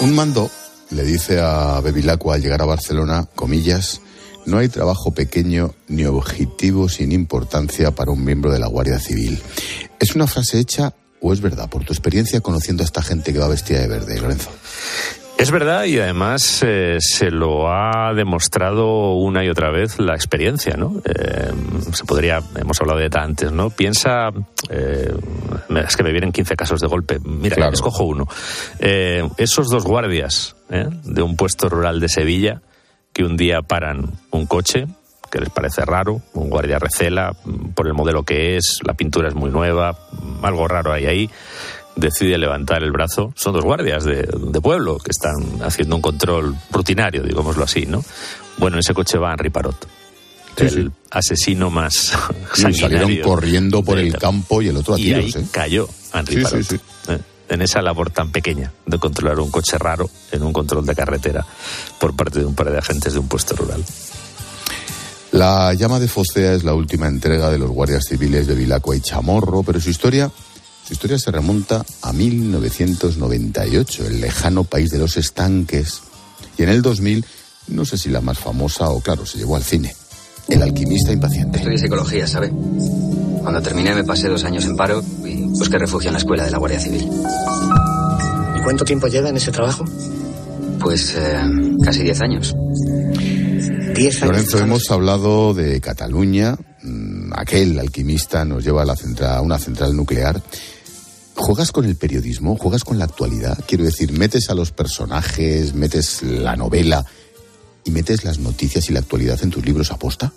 Un, mando le dice a Bevilacqua al llegar a Barcelona, comillas, no hay trabajo pequeño ni objetivo sin importancia para un miembro de la Guardia Civil. ¿Es una frase hecha o es verdad por tu experiencia conociendo a esta gente que va vestida de verde, Lorenzo? Es verdad y además eh, se lo ha demostrado una y otra vez la experiencia, ¿no? Eh, se podría, hemos hablado de ETA antes, ¿no? Piensa, eh, es que me vienen 15 casos de golpe. Mira, Claro. escojo uno. Eh, esos dos guardias ¿eh? de un puesto rural de Sevilla que un día paran un coche que les parece raro, un guardia recela mm, por el modelo que es, la pintura es muy nueva, mm, algo raro hay ahí decide levantar el brazo. Son dos guardias de, de pueblo que están haciendo un control rutinario, digámoslo así, ¿no? Bueno, en ese coche va Henry Parot, el asesino más Sí, salieron corriendo por el campo y el otro a y tiros, ahí ¿eh? cayó Henry Parot. ¿eh? En esa labor tan pequeña de controlar un coche raro en un control de carretera por parte de un par de agentes de un puesto rural. La llama de Focea es la última entrega de los guardias civiles de Vilacua y Chamorro, pero su historia, su historia se remonta a 1998, el lejano país de los estanques. Y en el 2000, no sé si la más famosa o claro, se llevó al cine. El alquimista impaciente. Estudié psicología, ¿sabe? Cuando terminé me pasé dos años en paro y busqué refugio en la escuela de la Guardia Civil. ¿Y cuánto tiempo lleva en ese trabajo? Pues eh, casi diez años. Diez años. Lorenzo, hemos hablado de Cataluña. mm, Aquel alquimista nos lleva a, la central, a una central nuclear. ¿Juegas con el periodismo? ¿Juegas con la actualidad? Quiero decir, metes a los personajes, metes la novela y metes las noticias y la actualidad en tus libros aposta.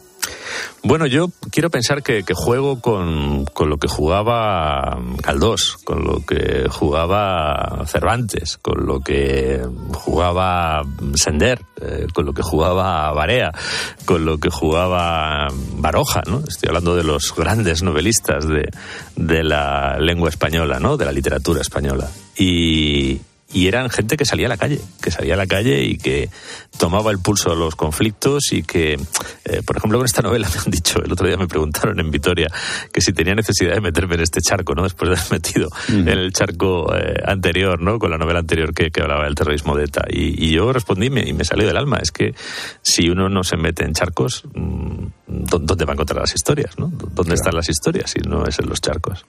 Bueno, yo quiero pensar que, juego con, con lo que jugaba Caldós, con lo que jugaba Cervantes, con lo que jugaba Sender, eh, con lo que jugaba Barea, con lo que jugaba Baroja, ¿no? Estoy hablando de los grandes novelistas de, de la lengua española, ¿no? De la literatura española. Y, y eran gente que salía a la calle, que salía a la calle y que tomaba el pulso de los conflictos y que, eh, por ejemplo, con esta novela me han dicho, el otro día me preguntaron en Vitoria que si tenía necesidad de meterme en este charco, ¿no? Después de haber metido en el charco eh, anterior, ¿no? Con la novela anterior que, que hablaba del terrorismo de ETA. Y, y yo respondí me, y me salió del alma. Es que si uno no se mete en charcos, mm, ¿dónde va a encontrar las historias, ¿no? ¿Dónde están las historias si no es en los charcos?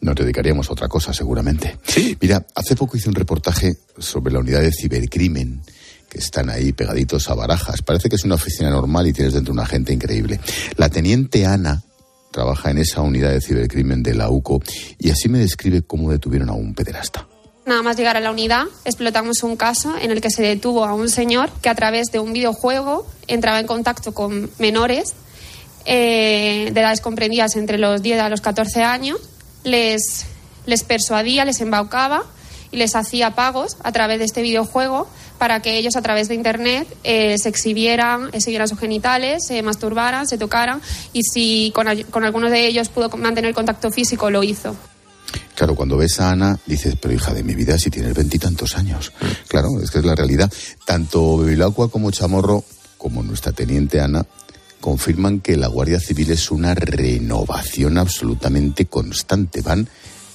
Nos dedicaríamos a otra cosa, seguramente. Sí. Mira, hace poco hice un reportaje sobre la unidad de cibercrimen que están ahí pegaditos a barajas. Parece que es una oficina normal y tienes dentro una gente increíble. La teniente Ana trabaja en esa unidad de cibercrimen de la UCO y así me describe cómo detuvieron a un pederasta. Nada más llegar a la unidad, explotamos un caso en el que se detuvo a un señor que a través de un videojuego entraba en contacto con menores eh, de edades comprendidas entre los 10 a los 14 años, les, les persuadía, les embaucaba y les hacía pagos a través de este videojuego para que ellos a través de internet eh, se exhibieran, exhibieran sus genitales, se masturbaran, se tocaran y si con, con algunos de ellos pudo mantener contacto físico, lo hizo. Claro, cuando ves a Ana, dices, pero hija de mi vida, si tienes veintitantos años. Claro, es que es la realidad. Tanto Bevilacqua como Chamorro, como nuestra teniente Ana, confirman que la Guardia Civil es una renovación absolutamente constante. Van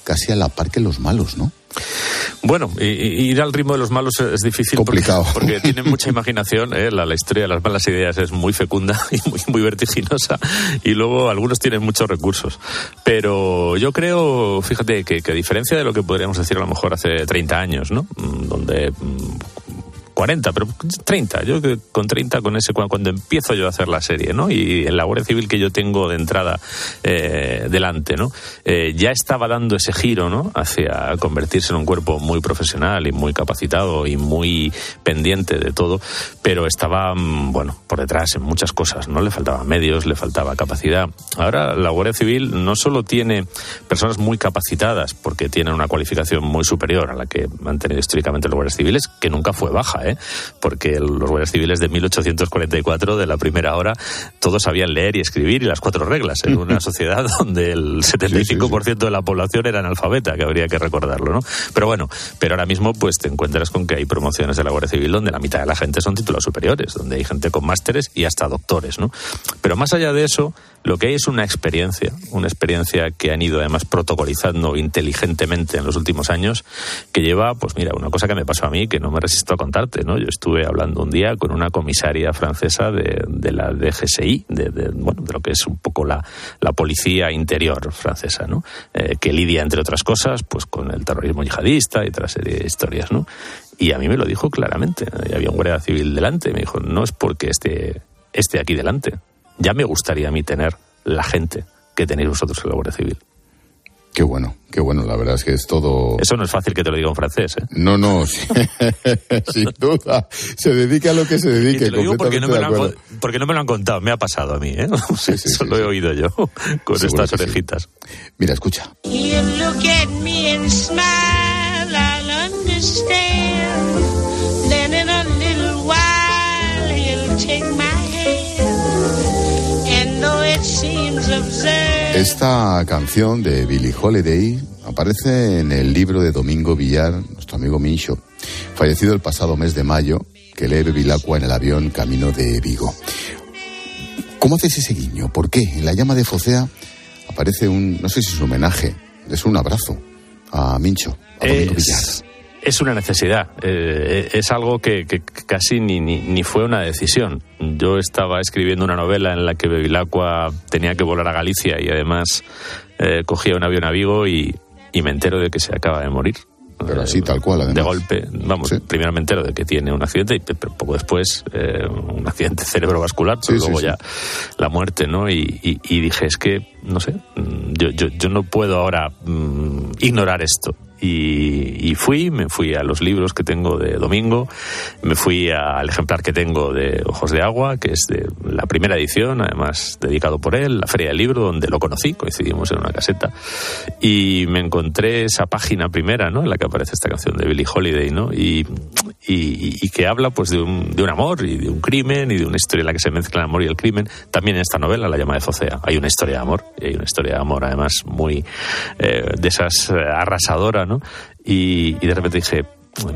casi a la par que los malos, ¿no? Bueno, y, y ir al ritmo de los malos es difícil Complicado. Porque, porque tienen mucha imaginación, ¿eh? la, la, historia de las malas ideas es muy fecunda y muy, muy vertiginosa y luego algunos tienen muchos recursos. Pero yo creo, fíjate, que, que a diferencia de lo que podríamos decir a lo mejor hace 30 años, ¿no? Mm, Donde 40, pero 30. Yo con 30, con ese, cuando empiezo yo a hacer la serie, ¿no? Y en la Guardia Civil que yo tengo de entrada eh, delante, ¿no? Eh, ya estaba dando ese giro, ¿no? Hacia convertirse en un cuerpo muy profesional y muy capacitado y muy pendiente de todo, pero estaba, mm, bueno, por detrás en muchas cosas, ¿no? Le faltaban medios, le faltaba capacidad. Ahora la Guardia Civil no solo tiene personas muy capacitadas, porque tienen una cualificación muy superior a la que han tenido históricamente los guardias civiles, que nunca fue baja, ¿eh? Porque los guardias civiles de 1844, de la primera hora, todos sabían leer y escribir y las cuatro reglas, en una sociedad donde el 75% de la población era analfabeta, que habría que recordarlo, ¿no? Pero bueno, pero ahora mismo pues te encuentras con que hay promociones de la Guardia Civil donde la mitad de la gente son títulos superiores, donde hay gente con másteres y hasta doctores, ¿no? Pero más allá de eso, lo que hay es una experiencia, una experiencia que han ido además protocolizando inteligentemente en los últimos años, que lleva, pues mira, una cosa que me pasó a mí, que no me resisto a contarte, Yo estuve hablando un día con una comisaria francesa de, la DGSI, de, bueno, de lo que es un poco la, la policía interior francesa. Eh, que lidia, entre otras cosas, pues con el terrorismo yihadista y otra serie de historias, ¿no? Y a mí me lo dijo claramente. Había un guardia civil delante, me dijo, no es porque esté, esté aquí delante, ya me gustaría a mí tener la gente que tenéis vosotros en la Guardia Civil. Qué bueno, qué bueno, la verdad es que es todo... Eso no es fácil que te lo diga un francés, ¿eh? No, no, sí, sin duda. Se dedica a lo que se dedique. Y te lo digo porque no, me lo han, porque no me lo han contado, me ha pasado a mí, ¿eh? Sí, sí, Eso sí, lo he oído yo con Seguro estas orejitas. Mira, escucha. You look at me and smile, I'll understand. Then in a little while, he'll take my Esta canción de Billie Holiday aparece en el libro de Domingo Villar, nuestro amigo Mincho, fallecido el pasado mes de mayo, que lee Bevilacqua en el avión camino de Vigo. ¿Cómo haces ese guiño? ¿Por qué? En la llama de Focea aparece un, no sé si es un homenaje, es un abrazo a Mincho, a Domingo es, Villar. Es una necesidad, eh, es algo que, que casi ni, ni, ni, fue una decisión. Yo estaba escribiendo una novela en la que Bevilacqua tenía que volar a Galicia y además eh, cogía un avión a Vigo y, y me entero de que se acaba de morir. Pero así, tal cual, además. De golpe. Vamos, sí. primero me entero de que tiene un accidente y poco después eh, un accidente cerebrovascular, pero sí, luego sí, ya la muerte, ¿no? Y, y, y, dije, es que, no sé, yo, yo, yo no puedo ahora mmm, ignorar esto. Y, y, fui, me fui a los libros que tengo de Domingo, me fui al ejemplar que tengo de Ojos de Agua, que es de la primera edición, además dedicado por él, la Feria del Libro, donde lo conocí, coincidimos en una caseta, y me encontré esa página primera, ¿no? En la que aparece esta canción de Billie Holiday, ¿no? Y, y, y que habla pues de un, de un, amor y de un crimen y de una historia en la que se mezcla el amor y el crimen. También en esta novela, La llama de Focea, hay una historia de amor, y hay una historia de amor además muy eh, de esas eh, arrasadoras ¿no? Y, y, de repente dije,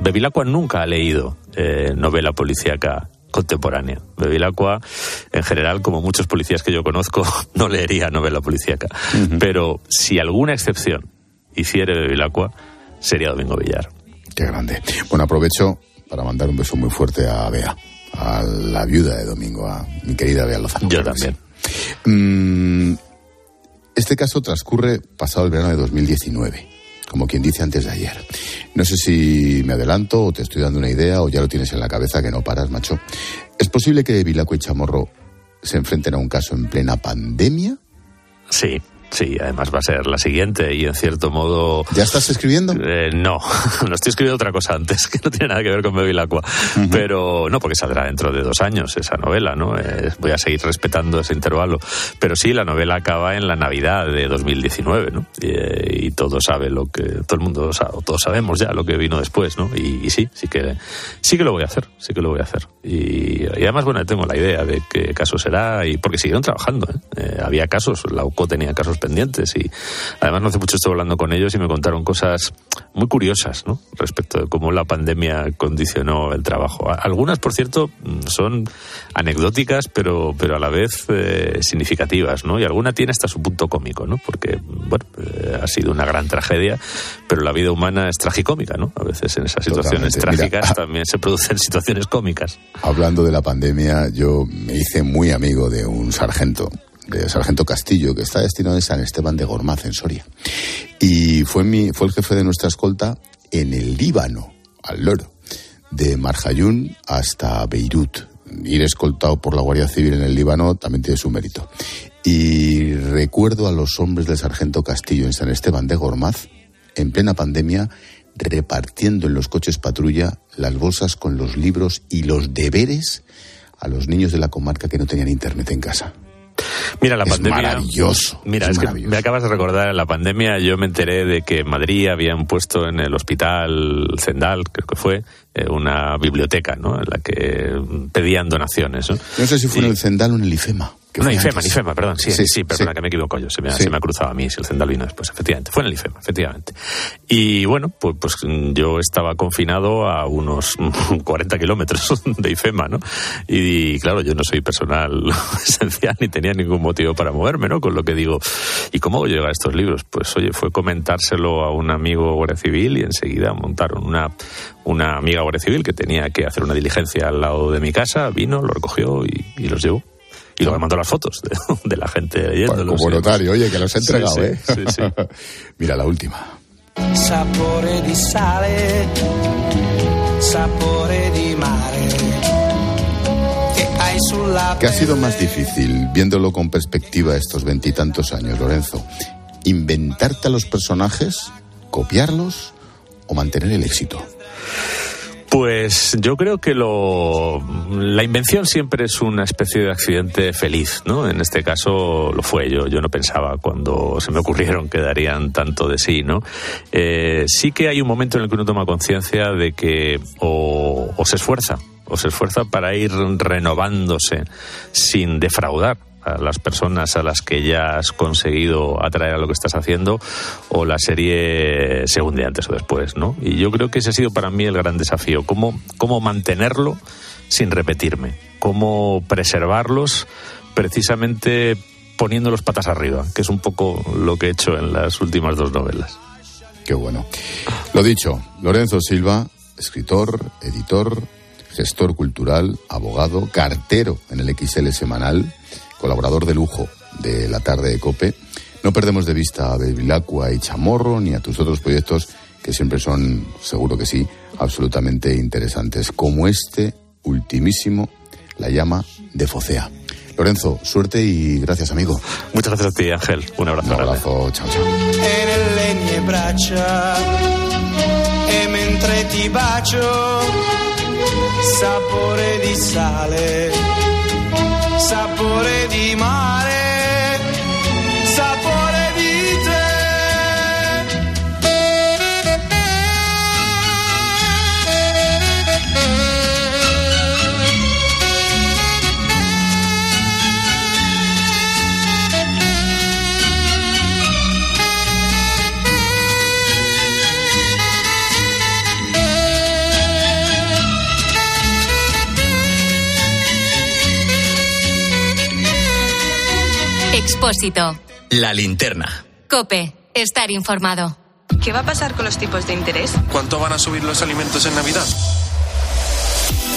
Bevilacqua nunca ha leído eh, novela policíaca contemporánea. Bevilacqua, en general, como muchos policías que yo conozco, no leería novela policíaca. Pero si alguna excepción hiciera Bevilacqua, sería Domingo Villar. Qué grande. Bueno, aprovecho para mandar un beso muy fuerte a Bea, a la viuda de Domingo, a mi querida Bea Lozano. Yo también. Mm, este caso transcurre pasado el verano de 2019, como quien dice antes de ayer. No sé si me adelanto o te estoy dando una idea o ya lo tienes en la cabeza que no paras, macho. ¿Es posible que Vilaco y Chamorro se enfrenten a un caso en plena pandemia? Sí, Sí, además va a ser la siguiente y en cierto modo... ¿Ya estás escribiendo? Eh, no, no estoy escribiendo otra cosa antes que no tiene nada que ver con Bevilacqua. Pero no, porque saldrá dentro de dos años esa novela, ¿no? Eh, voy a seguir respetando ese intervalo. Pero sí, la novela acaba en la Navidad de 2019, ¿no? Y, eh, y todo sabe lo que... Todo el mundo sabe, o todos sabemos ya lo que vino después, ¿no? Y, y, sí, sí que, sí que lo voy a hacer, sí que lo voy a hacer. Y, y además, bueno, tengo la idea de qué caso será y porque siguieron trabajando, ¿eh? había casos, la UCO tenía casos pendientes y además no hace mucho estuve hablando con ellos y me contaron cosas muy curiosas ¿no? respecto de cómo la pandemia condicionó el trabajo. Algunas, por cierto, son anecdóticas pero, pero a la vez eh, significativas ¿no? y alguna tiene hasta su punto cómico ¿no? porque bueno, eh, ha sido una gran tragedia pero la vida humana es tragicómica ¿no? a veces en esas situaciones Totalmente. trágicas Mira, también se producen situaciones cómicas. Hablando de la pandemia, yo me hice muy amigo de un sargento, sargento Castillo, que está destinado en San Esteban de Gormaz, en Soria. Y fue, mi, fue el jefe de nuestra escolta en el Líbano, al loro, de Marjayún hasta Beirut. Ir escoltado por la Guardia Civil en el Líbano también tiene su mérito. Y recuerdo a los hombres del sargento Castillo en San Esteban de Gormaz, en plena pandemia, repartiendo en los coches patrulla las bolsas con los libros y los deberes a los niños de la comarca que no tenían internet en casa. Mira, la Es pandemia. maravilloso, Mira, es es, que maravilloso. me acabas de recordar, en la pandemia yo me enteré de que en Madrid habían puesto en el hospital Zendal, creo que fue, eh, una biblioteca, ¿no? En la que pedían donaciones, ¿no? No sé si fue en el Zendal o en el IFEMA. Que No, IFEMA. IFEMA, perdón, sí, Sí, sí, perdona, sí. que me equivoco yo, se me, ha- Sí. se me ha cruzado a mí, si el Zendal vino después, efectivamente, fue en el IFEMA, efectivamente. Y bueno, pues, pues yo estaba confinado a unos 40 kilómetros de IFEMA, ¿no? Y, claro, yo no soy personal esencial ni tenía ningún motivo para moverme, ¿no? Con lo que digo, ¿y cómo voy a llegar a estos libros? Pues oye, fue comentárselo a un amigo guardia civil y enseguida montaron una, una amiga guardia civil que tenía que hacer una diligencia al lado de mi casa, vino, lo recogió y, y los llevó. Y luego me mandó las fotos de, de la gente leyéndolos. Como notario, oye, que los he Sí, entregado, sí, ¿eh? sí, sí. Mira la última. Sapore di sale, sapore di mare. Che hai sulla ¿Qué ha sido más difícil, viéndolo con perspectiva estos veintitantos años, Lorenzo? ¿Inventarte a los personajes, copiarlos o mantener el éxito? Pues yo creo que lo, la invención siempre es una especie de accidente feliz, ¿no? En este caso lo fue. Yo, yo no pensaba cuando se me ocurrieron que darían tanto de sí, ¿no? Eh, sí que hay un momento en el que uno toma conciencia de que o, o se esfuerza, o se esfuerza para ir renovándose sin defraudar a las personas a las que ya has conseguido atraer a lo que estás haciendo o la serie se hunde antes o después, ¿no? Y yo creo que ese ha sido para mí el gran desafío, cómo, cómo mantenerlo sin repetirme, cómo preservarlos precisamente poniéndolos patas arriba, que es un poco lo que he hecho en las últimas dos novelas. Qué bueno. Lo dicho, Lorenzo Silva, escritor, editor, gestor cultural, abogado, cartero en el XL semanal, colaborador de lujo de la tarde de Cope. No perdemos de vista a Bevilacqua y Chamorro ni a tus otros proyectos que siempre son, seguro que sí, absolutamente interesantes, como este ultimísimo, La llama de Focea. Lorenzo, suerte y gracias, amigo. Muchas gracias a ti, Ángel. Un abrazo. Un abrazo, chao, chao. e ti bacio sapore di sale sapore di mare Expósito. La linterna. Cope. Estar informado. ¿Qué va a pasar con los tipos de interés? ¿Cuánto van a subir los alimentos en Navidad?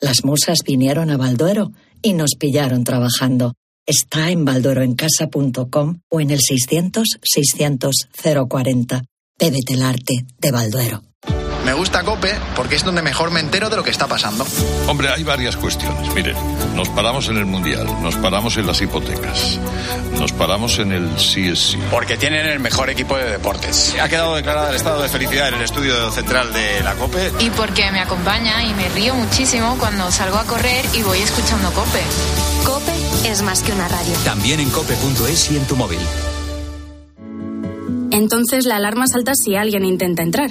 Las musas vinieron a Balduero y nos pillaron trabajando. Está en baldueroencasa.com o en el 600-600-040. Bébete el arte de Balduero. Me gusta Cope porque es donde mejor me entero de lo que está pasando. Hombre, hay varias cuestiones. Miren, nos paramos en el Mundial, nos paramos en las hipotecas, nos paramos en el CSC. Porque tienen el mejor equipo de deportes. Ha quedado declarado el estado de felicidad en el estudio central de la COPE. Y porque me acompaña y me río muchísimo cuando salgo a correr y voy escuchando Cope. Cope es más que una radio. También en cope.es y en tu móvil. Entonces la alarma salta si alguien intenta entrar.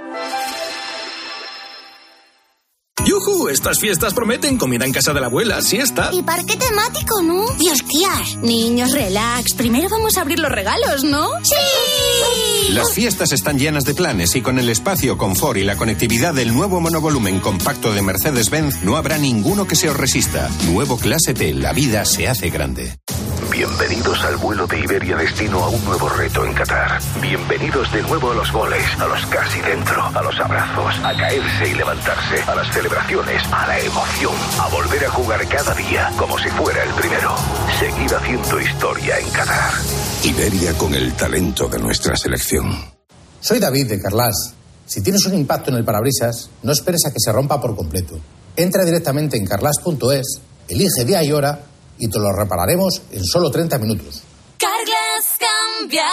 Estas fiestas prometen comida en casa de la abuela, siesta. Y parque temático, ¿no? Y hostias. Niños, relax. Primero vamos a abrir los regalos, ¿no? ¡Sí! Las fiestas están llenas de planes y con el espacio, confort y la conectividad del nuevo monovolumen compacto de Mercedes-Benz no habrá ninguno que se os resista. Nuevo Clase T, la vida se hace grande. Bienvenidos al vuelo de Iberia destino a un nuevo reto en Qatar. Bienvenidos de nuevo a los goles, a los casi dentro, a los abrazos, a caerse y levantarse, a las celebraciones, a la emoción, a volver a jugar cada día como si fuera el primero. Seguir haciendo historia en Qatar. Iberia con el talento de nuestra selección. Soy David de Carlas. Si tienes un impacto en el parabrisas, no esperes a que se rompa por completo. Entra directamente en carlas.es, elige día y hora y te lo repararemos en solo 30 minutos. Carglass cambia,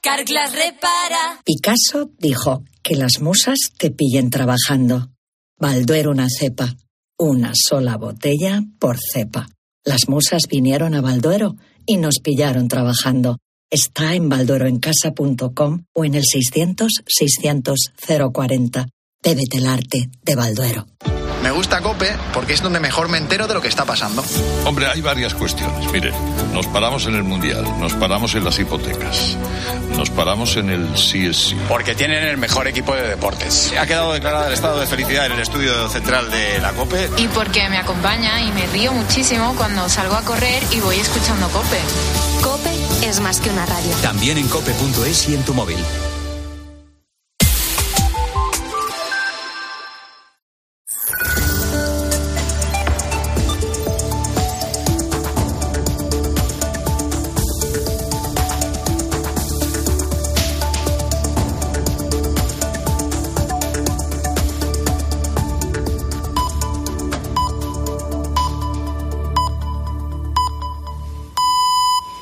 Carglass repara. Picasso dijo que las musas te pillen trabajando. Balduero una cepa. Una sola botella por cepa. Las musas vinieron a Balduero y nos pillaron trabajando. Está en baldueroencasa.com o en el 600-600-040. Bébete el arte de Balduero. Gusta Cope porque es donde mejor me entero de lo que está pasando. Hombre, hay varias cuestiones. Miren, nos paramos en el Mundial, nos paramos en las hipotecas, nos paramos en el CSC. Porque tienen el mejor equipo de deportes. Ha quedado declarado el estado de felicidad en el estudio central de la COPE. Y porque me acompaña y me río muchísimo cuando salgo a correr y voy escuchando Cope. Cope es más que una radio. También en cope.es y en tu móvil.